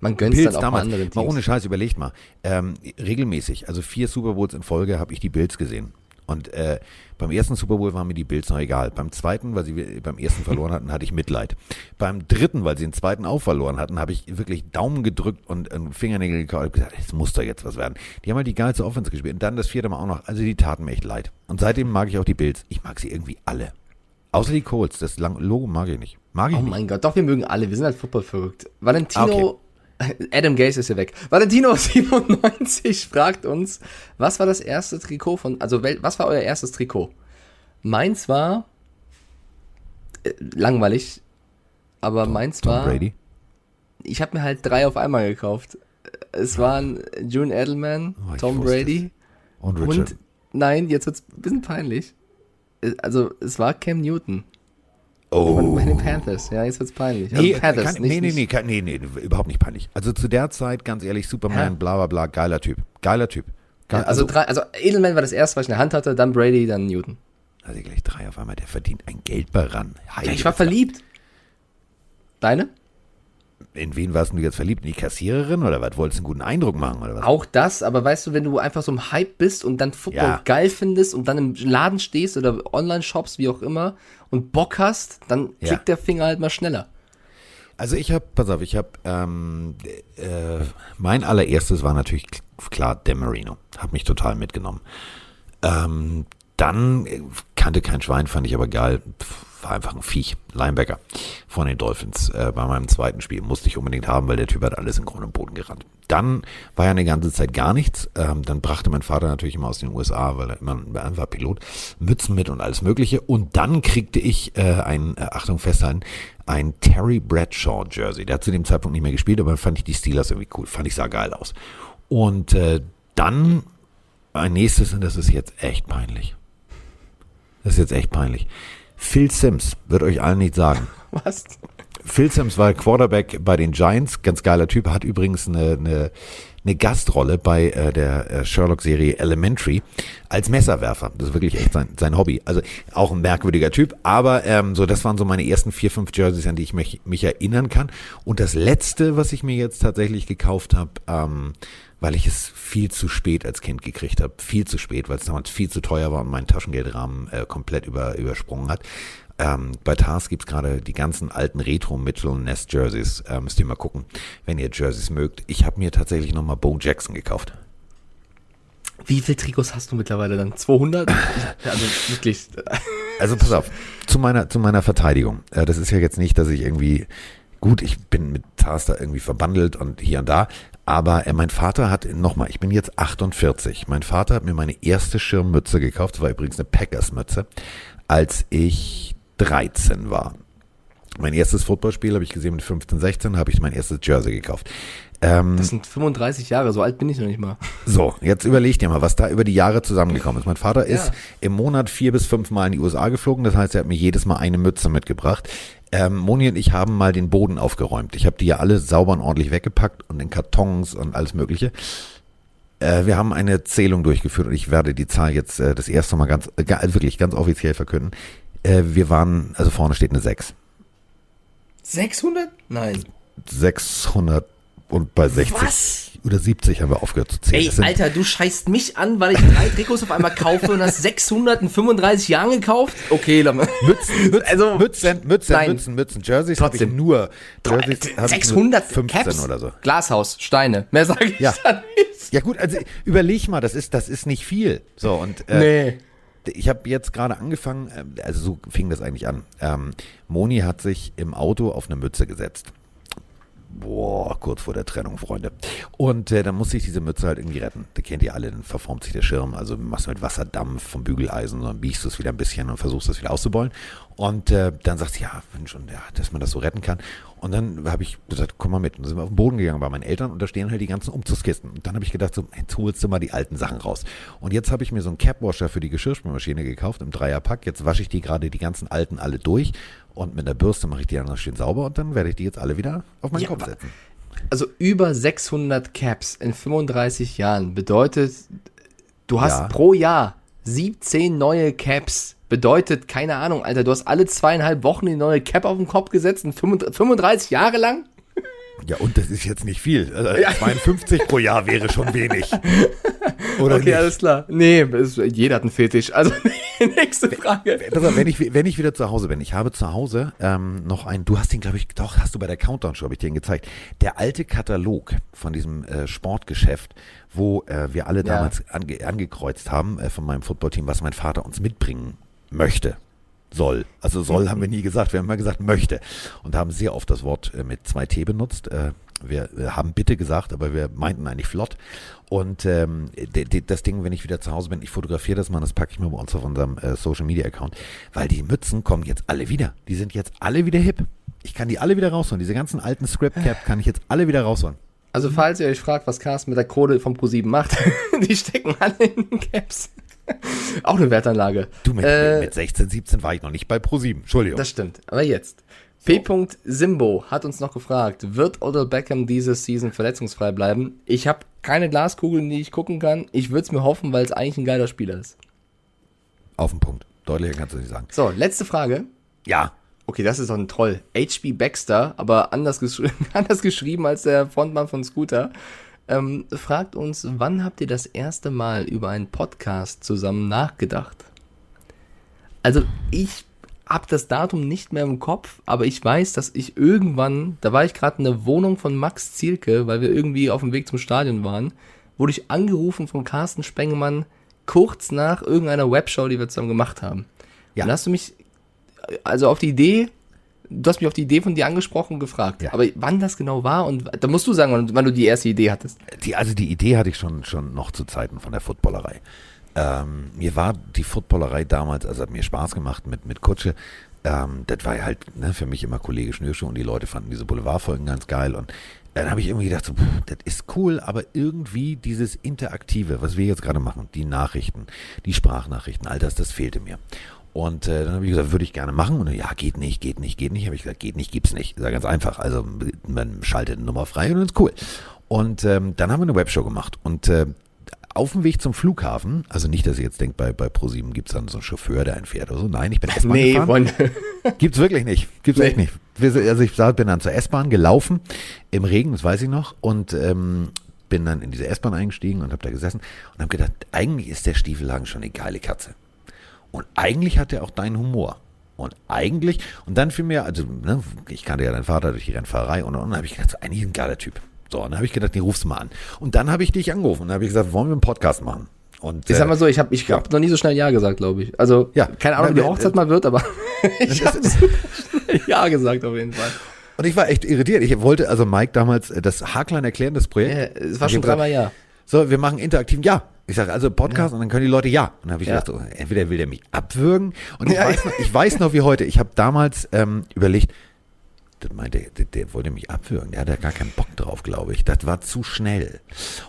man gönnt Bills dann auch mal damals, anderen mal Teams. ohne Scheiß, überlegt mal. Ähm, regelmäßig, also vier Super Bowls in Folge, habe ich die Bills gesehen. Und äh, beim ersten Super Bowl waren mir die Bills noch egal. Beim zweiten, weil sie beim ersten verloren hatten, hatte ich Mitleid. Beim dritten, weil sie den zweiten auch verloren hatten, habe ich wirklich Daumen gedrückt und Fingernägel gekaut und gesagt, es muss doch jetzt was werden. Die haben halt die geilste Offense gespielt. Und dann das vierte Mal auch noch. Also die taten mir echt leid. Und seitdem mag ich auch die Bills. Ich mag sie irgendwie alle. Außer die Colts. Das Logo mag ich nicht. Mag ich Oh nicht. mein Gott, doch, wir mögen alle. Wir sind halt Football verrückt. Valentino, Adam Gaze ist hier weg. Valentino97 fragt uns, was war das erste Trikot von, also was war euer erstes Trikot? Meins war, äh, langweilig, aber meins Tom war, Brady. ich habe mir halt drei auf einmal gekauft. Es waren June Edelman, Oh, Tom Brady Und Richard. und, nein, jetzt wird's ein bisschen peinlich. Äh, Also, es war Cam Newton. Oh. Bei den Panthers. Ja, jetzt wird's peinlich. Nee, Also Panthers, kann, nicht, nee, nee, nicht- nee, kann, nee, nee, überhaupt nicht peinlich. Also zu der Zeit, ganz ehrlich, Superman, Hä? bla bla bla, geiler Typ. Geiler Typ. Ge Ja, also, drei, also Edelman war das erste, was ich in der Hand hatte, dann Brady, dann Newton. also gleich drei auf einmal, der verdient ein Geld bei ran. Ja, ich war verliebt. Deine? In wen warst du jetzt verliebt? In die Kassiererin oder was? Wolltest du einen guten Eindruck machen oder was? Auch das, aber weißt du, wenn du einfach so im Hype bist und dann Football Ja. geil findest und dann im Laden stehst oder Online-Shops, wie auch immer, und Bock hast, dann Ja. klickt der Finger halt mal schneller. Also ich habe, pass auf, ich habe, ähm, äh, mein allererstes war natürlich klar Dan Marino. Hat mich total mitgenommen. Ähm, dann äh, kannte kein Schwein, fand ich aber geil. Pff, War einfach ein Viech, Linebacker von den Dolphins. Äh, bei meinem zweiten Spiel musste ich unbedingt haben, weil der Typ hat alles in Grund und Boden gerannt. Dann war ja eine ganze Zeit gar nichts. Ähm, dann brachte mein Vater natürlich immer aus den USA, weil er immer er war Pilot, Mützen mit und alles Mögliche. Und dann kriegte ich äh, ein, äh, Achtung festhalten, ein Terry Bradshaw Jersey. Der hat zu dem Zeitpunkt nicht mehr gespielt, aber fand ich die Steelers irgendwie cool. Fand ich sah geil aus. Und äh, dann ein nächstes, und das ist jetzt echt peinlich. Das ist jetzt echt peinlich. Phil Sims wird euch allen nicht sagen. Was? Phil Sims war Quarterback bei den Giants, ganz geiler Typ, hat übrigens eine, eine, eine Gastrolle bei äh, der äh, Sherlock-Serie Elementary als Messerwerfer. Das ist wirklich echt sein, sein Hobby. Also auch ein merkwürdiger Typ, aber ähm, so das waren so meine ersten vier, fünf Jerseys, an die ich mich, mich erinnern kann. Und das letzte, was ich mir jetzt tatsächlich gekauft habe, ähm, weil ich es viel zu spät als Kind gekriegt habe, viel zu spät, weil es damals viel zu teuer war und mein Taschengeldrahmen äh, komplett über, übersprungen hat. Ähm, bei Tars gibt's gerade die ganzen alten Retro Mitchell Ness Jerseys. Äh, müsst ihr mal gucken, wenn ihr Jerseys mögt. Ich habe mir tatsächlich nochmal Bo Jackson gekauft. Wie viele Trikots hast du mittlerweile dann? 200? also wirklich. Also pass auf, zu meiner, zu meiner Verteidigung. Äh, das ist ja jetzt nicht, dass ich irgendwie, gut, ich bin mit da irgendwie verbandelt und hier und da, aber äh, mein Vater hat, nochmal, ich bin jetzt 48. Mein Vater hat mir meine erste Schirmmütze gekauft, das war übrigens eine Packers-Mütze, als ich 13 war. Mein erstes Footballspiel habe ich gesehen mit 15, 16, habe ich mein erstes Jersey gekauft. Ähm, Das sind 35 Jahre, so alt bin ich noch nicht mal. so, jetzt überleg dir mal, was da über die Jahre zusammengekommen ist. Mein Vater ist Ja. im Monat vier bis fünf Mal in die USA geflogen. Das heißt, er hat mir jedes Mal eine Mütze mitgebracht. Ähm, Moni und ich haben mal den Boden aufgeräumt. Ich habe die ja alle sauber und ordentlich weggepackt und in Kartons und alles Mögliche. Äh, wir haben eine Zählung durchgeführt und ich werde die Zahl jetzt äh, das erste Mal ganz, äh, wirklich ganz offiziell verkünden. Äh, wir waren, also vorne steht eine 6. 600? Nein. 600 und bei 60 Was? Oder 70 haben wir aufgehört zu zählen. Ey, Alter, du scheißt mich an, weil ich drei Trikots auf einmal kaufe und hast 635 Jahren gekauft? Okay, lass mal. Mützen, Also- Mützen, Mützen, Nein. Mützen, Mützen, Jerseys habe ich Trotzdem. nur. Jerseys hab ich 600 nur 15 Caps? oder so. Glashaus, Steine. Mehr sage ich Ja. da nicht. Ja gut, also überleg mal, das ist, das ist nicht viel. So und äh, Nee. ich habe jetzt gerade angefangen, ähm, also so fing das eigentlich an. Ähm, Moni hat sich im Auto auf eine Mütze gesetzt. Boah, kurz vor der Trennung, Freunde. Und äh, dann musste ich diese Mütze halt irgendwie retten. Da kennt ihr alle, dann verformt sich der Schirm. Also machst du mit Wasserdampf vom Bügeleisen, dann biegst du es wieder ein bisschen und versuchst es wieder auszubeulen. Und äh, dann sagst du, ja, Mensch, und ja, dass man das so retten kann. Und dann habe ich gesagt, komm mal mit. Und dann sind wir auf den Boden gegangen bei meinen Eltern und da stehen halt die ganzen Umzugskisten. Und dann habe ich gedacht, so, jetzt holst du mal die alten Sachen raus. Und jetzt habe ich mir so einen Capwasher für die Geschirrspülmaschine gekauft im Dreierpack. Jetzt wasche ich die gerade die ganzen alten alle durch. Und mit einer Bürste mache ich die dann noch schön sauber und dann werde ich die jetzt alle wieder auf meinen Ja, Kopf setzen. Also über 600 Caps in 35 Jahren bedeutet, du hast Ja. pro Jahr 17 neue Caps. Bedeutet, keine Ahnung, Alter, du hast alle zweieinhalb Wochen die neue Cap auf den Kopf gesetzt und 35 Jahre lang? Ja, und das ist jetzt nicht viel. Also 52 pro Jahr wäre schon wenig. Oder Okay, nicht? alles klar. Nee, es, jeder hat einen Fetisch. Also, nächste Frage. Wenn ich, wenn ich wieder zu Hause bin, ich habe zu Hause ähm, noch einen, du hast den, glaube ich, doch, hast du bei der Countdown-Show, habe ich dir den gezeigt. Der alte Katalog von diesem äh, Sportgeschäft, wo äh, wir alle Ja. damals ange, angekreuzt haben äh, von meinem Footballteam, was mein Vater uns mitbringen möchte. Soll. Also soll haben wir nie gesagt, wir haben immer gesagt möchte. Und haben sehr oft das Wort äh, mit zwei T benutzt. Äh, wir, haben bitte gesagt, aber wir meinten eigentlich flott. Und ähm, das Ding, wenn ich wieder zu Hause bin, ich fotografiere das mal, das packe ich mal bei uns auf unserem äh, Social Media Account, weil die Mützen kommen jetzt alle wieder. Die sind jetzt alle wieder hip. Ich kann die alle wieder rausholen. Diese ganzen alten Script Cap kann ich jetzt alle wieder rausholen. Also, falls ihr euch fragt, was Carsten mit der Kohle vom Pro7 macht, die stecken alle in den Caps. Auch eine Wertanlage. Du, mit, Äh, mit 16, 17 war ich noch nicht bei Pro7. Entschuldigung. Das stimmt. Aber jetzt. P. Simbo hat uns noch gefragt, wird Odell Beckham diese Season verletzungsfrei bleiben? Ich habe keine Glaskugel, in die ich gucken kann. Ich würde es mir hoffen, weil es eigentlich ein geiler Spieler ist. Auf den Punkt. Deutlicher kannst du nicht sagen. So, letzte Frage. Ja. Okay, das ist doch ein Troll. HB Baxter, aber anders, geschri anders geschrieben als der Frontmann von Scooter, ähm, fragt uns, wann habt ihr das erste Mal über einen Podcast zusammen nachgedacht? Also ich habe das Datum nicht mehr im Kopf, aber ich weiß, dass ich irgendwann, da war ich gerade in der Wohnung von Max Zielke, weil wir irgendwie auf dem Weg zum Stadion waren, wurde ich angerufen von Carsten Spengemann kurz nach irgendeiner Webshow, die wir zusammen gemacht haben. Ja. Und hast du mich also auf die Idee, du hast mich auf die Idee von dir angesprochen und gefragt. Ja. Aber wann das genau war und da musst du sagen, wann, wann du die erste Idee hattest. Die, also die Idee hatte ich schon, schon noch zu Zeiten von der Footballerei. Ähm, mir war die Footballerei damals, also hat mir Spaß gemacht mit, mit Kutsche. Ähm, das war ja halt ne, für mich immer Kollege Schnürschuh und die Leute fanden diese Boulevardfolgen ganz geil. Und dann habe ich irgendwie gedacht, so, pff, das ist cool, aber irgendwie dieses Interaktive, was wir jetzt gerade machen, die Nachrichten, die Sprachnachrichten, all das, das fehlte mir. Und äh, dann habe ich gesagt, würde ich gerne machen. Und ja, geht nicht, geht nicht, geht nicht. Habe ich gesagt, geht nicht, gibt's nicht. Ist ja ganz einfach. Also man schaltet eine Nummer frei und dann ist cool. Und ähm, dann haben wir eine Webshow gemacht. Und äh, auf dem Weg zum Flughafen, also nicht, dass ihr jetzt denkt, bei, bei ProSieben gibt's dann so einen Chauffeur, der einen fährt oder so. Nein, ich bin S-Bahn Nee, gefahren. Gibt's wirklich nicht. Gibt's Nee. echt nicht. Also ich bin dann zur S-Bahn gelaufen, im Regen, das weiß ich noch, und ähm, bin dann in diese S-Bahn eingestiegen und habe da gesessen und habe gedacht, eigentlich ist der Stiefelhagen schon eine geile Katze. Und eigentlich hat er auch deinen Humor. Und eigentlich, und dann fiel mir, also, ne, ich kannte ja deinen Vater durch die Rennfahrerei und, und dann habe ich gedacht, so, eigentlich ein geiler Typ. So, und dann habe ich gedacht, den rufst du mal an. Und dann habe ich dich angerufen und habe ich gesagt, wollen wir einen Podcast machen? Und, Ich äh, sag mal so, ich habe ich hab noch nie so schnell Ja gesagt, glaube ich. Also, Ja. keine Ahnung, wie die Hochzeit äh, mal wird, aber ich habe Ja gesagt auf jeden Fall. Und ich war echt irritiert. Ich wollte also Mike damals äh, das haarklein erklären, das Projekt. Ja, es war schon dreimal Ja. So, wir machen interaktiven Ja. Ich sage also Podcast und dann können die Leute Ja. Und dann habe ich Ja. gedacht, so, entweder will der mich abwürgen. Und ich, Ja. weiß, noch, ich weiß noch wie heute, ich habe damals ähm, überlegt, das meinte, der, der wollte mich abwürgen. Der hatte gar keinen Bock drauf, glaube ich. Das war zu schnell.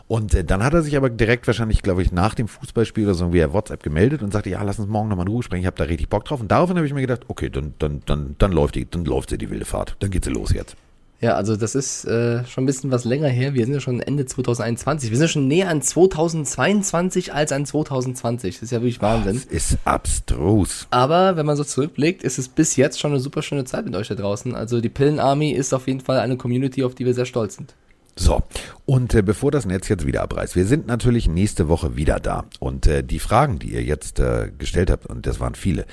Und äh, dann hat er sich aber direkt wahrscheinlich, glaube ich, nach dem Fußballspiel oder so via WhatsApp gemeldet und sagte, ja, lass uns morgen nochmal in Ruhe sprechen. Ich habe da richtig Bock drauf. Und daraufhin habe ich mir gedacht, okay, dann, dann, dann, dann läuft die, dann läuft sie die wilde Fahrt. Dann geht sie los jetzt. Ja, also das ist äh, schon ein bisschen was länger her. Wir sind ja schon Ende 2021. Wir sind ja schon näher an 2022 als an 2020. Das ist ja wirklich Wahnsinn. Das ist abstrus. Aber wenn man so zurückblickt, ist es bis jetzt schon eine super schöne Zeit mit euch da draußen. Also die Pillen Army ist auf jeden Fall eine Community, auf die wir sehr stolz sind. So, und äh, bevor das Netz jetzt wieder abreißt, wir sind natürlich nächste Woche wieder da. Und äh, die Fragen, die ihr jetzt äh, gestellt habt, und das waren viele,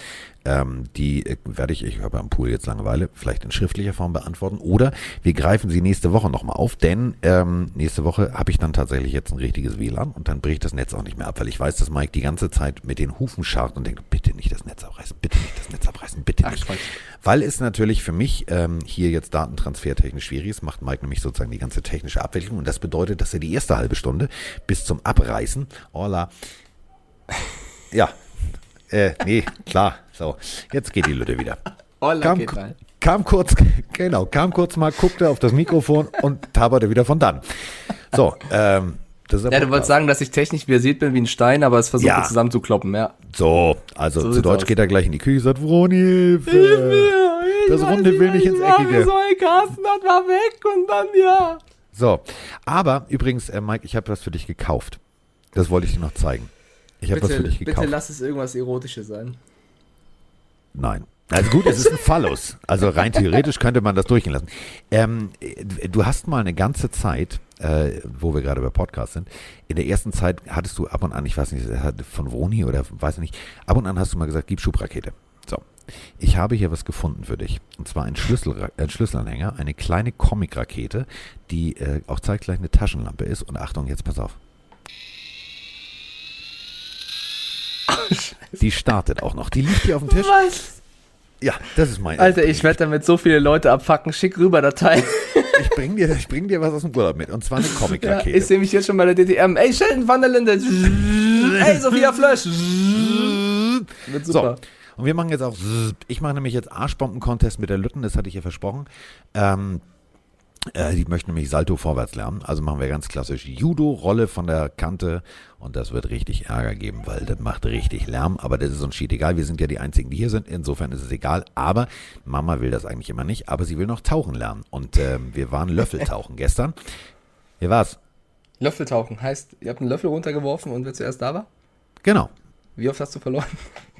ähm, die äh, werde ich, ich habe am Pool jetzt Langeweile, vielleicht in schriftlicher Form beantworten. Oder wir greifen sie nächste Woche nochmal auf, denn ähm, nächste Woche habe ich dann tatsächlich jetzt ein richtiges WLAN und dann bricht das Netz auch nicht mehr ab, weil ich weiß, dass Mike die ganze Zeit mit den Hufen scharrt und denkt, bitte nicht das Netz abreißen, bitte nicht das Netz abreißen, bitte Ach, nicht. Quatsch. Weil es natürlich für mich ähm, hier jetzt datentransfertechnisch schwierig ist, macht Mike nämlich sozusagen die ganze technische Abwicklung und das bedeutet, dass er die erste halbe Stunde bis zum Abreißen, hola, ja, äh, nee, klar, so, jetzt geht die Lütte wieder. Holla, Kam, kam kurz, genau, kam kurz mal, guckte auf das Mikrofon und taberte wieder von dann. So, ähm, das ist Ja, du wolltest sagen, dass ich technisch versiert bin wie ein Stein, aber es versucht Ja. mir zusammenzukloppen, ja. So, also So zu Deutsch aus. geht er gleich in die Küche, sagt, Vroni, Hilfe. Das Runde will nicht ins Eckige. Carsten, das war weg und dann ja. So, aber übrigens, äh, Mike, ich habe was für dich gekauft. Das wollte ich dir noch zeigen. Ich habe was für Bitte, dich bitte gekauft. lass es irgendwas Erotisches sein. Nein. Also gut, es ist ein Phallus. Also rein theoretisch könnte man das durchgehen lassen. Ähm, äh, du hast mal eine ganze Zeit, äh, wo wir gerade bei Podcast sind, in der ersten Zeit hattest du ab und an, ich weiß nicht, von Vroni oder weiß ich nicht, ab und an hast du mal gesagt, gib Schubrakete. So. Ich habe hier was gefunden für dich. Und zwar ein, Schlüssel, ein Schlüsselanhänger, eine kleine Comic-Rakete, die äh, auch zeitgleich eine Taschenlampe ist. Und Achtung, jetzt pass auf. Die startet auch noch. Die liegt hier auf dem Tisch. Was? Ja, das ist mein. Alter, ich werde damit so viele Leute abfacken. Schick rüber Datei. Ich bring dir, ich bring dir was aus dem Urlaub mit. Und zwar eine Ja, Comic-Rakete. ich sehe mich jetzt schon bei der DTM. Ey, Sheldon van der Linde. Ey, Sophia Flösch. Wird so. super. Und wir machen jetzt auch. Ich mache nämlich jetzt Arschbomben-Contest mit der Lütten, das hatte ich ja versprochen. Ähm, äh, die möchten nämlich Salto vorwärts lernen. Also machen wir ganz klassisch Judo, Rolle von der Kante. Und das wird richtig Ärger geben, weil das macht richtig Lärm. Aber das ist uns schied egal. Wir sind ja die Einzigen, die hier sind. Insofern ist es egal. Aber Mama will das eigentlich immer nicht. Aber sie will noch tauchen lernen. Und ähm, wir waren Löffeltauchen gestern. Wie war's? Löffeltauchen heißt, ihr habt einen Löffel runtergeworfen und wer zuerst da war? Genau. Wie oft hast du verloren?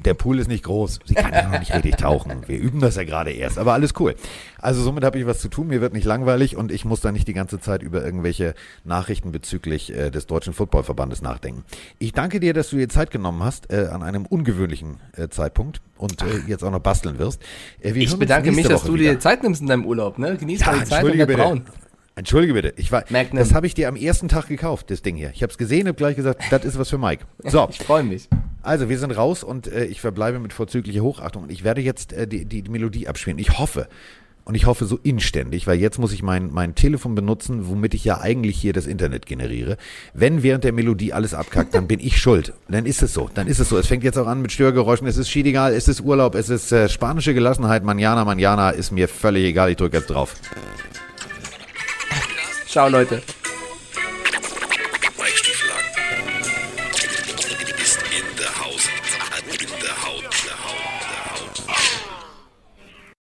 Der Pool ist nicht groß. Sie kann ja noch nicht richtig tauchen. Wir üben das ja gerade erst, aber alles cool. Also somit habe ich was zu tun. Mir wird nicht langweilig und ich muss da nicht die ganze Zeit über irgendwelche Nachrichten bezüglich äh, des Deutschen Footballverbandes nachdenken. Ich danke dir, dass du dir Zeit genommen hast äh, an einem ungewöhnlichen äh, Zeitpunkt und äh, jetzt auch noch basteln wirst. Äh, Ich bedanke mich, dass Woche du wieder. dir Zeit nimmst in deinem Urlaub, ne? Genieß Ja, mal die Zeit und bitte. braun. Entschuldige bitte, ich war, Magnum. das habe ich dir am ersten Tag gekauft, das Ding hier. Ich habe es gesehen, habe gleich gesagt, das ist was für Mike. So, Ich freue mich. Also wir sind raus und äh, ich verbleibe mit vorzüglicher Hochachtung und ich werde jetzt äh, die, die, die Melodie abspielen. Ich hoffe, und ich hoffe so inständig, weil jetzt muss ich mein, mein Telefon benutzen, womit ich ja eigentlich hier das Internet generiere. Wenn während der Melodie alles abkackt, dann bin ich schuld. Dann ist es so, dann ist es so. Es fängt jetzt auch an mit Störgeräuschen, es ist schiedegal, es ist Urlaub, es ist äh, spanische Gelassenheit, manjana, manjana, ist mir völlig egal, ich drücke jetzt drauf. Ciao, Leute.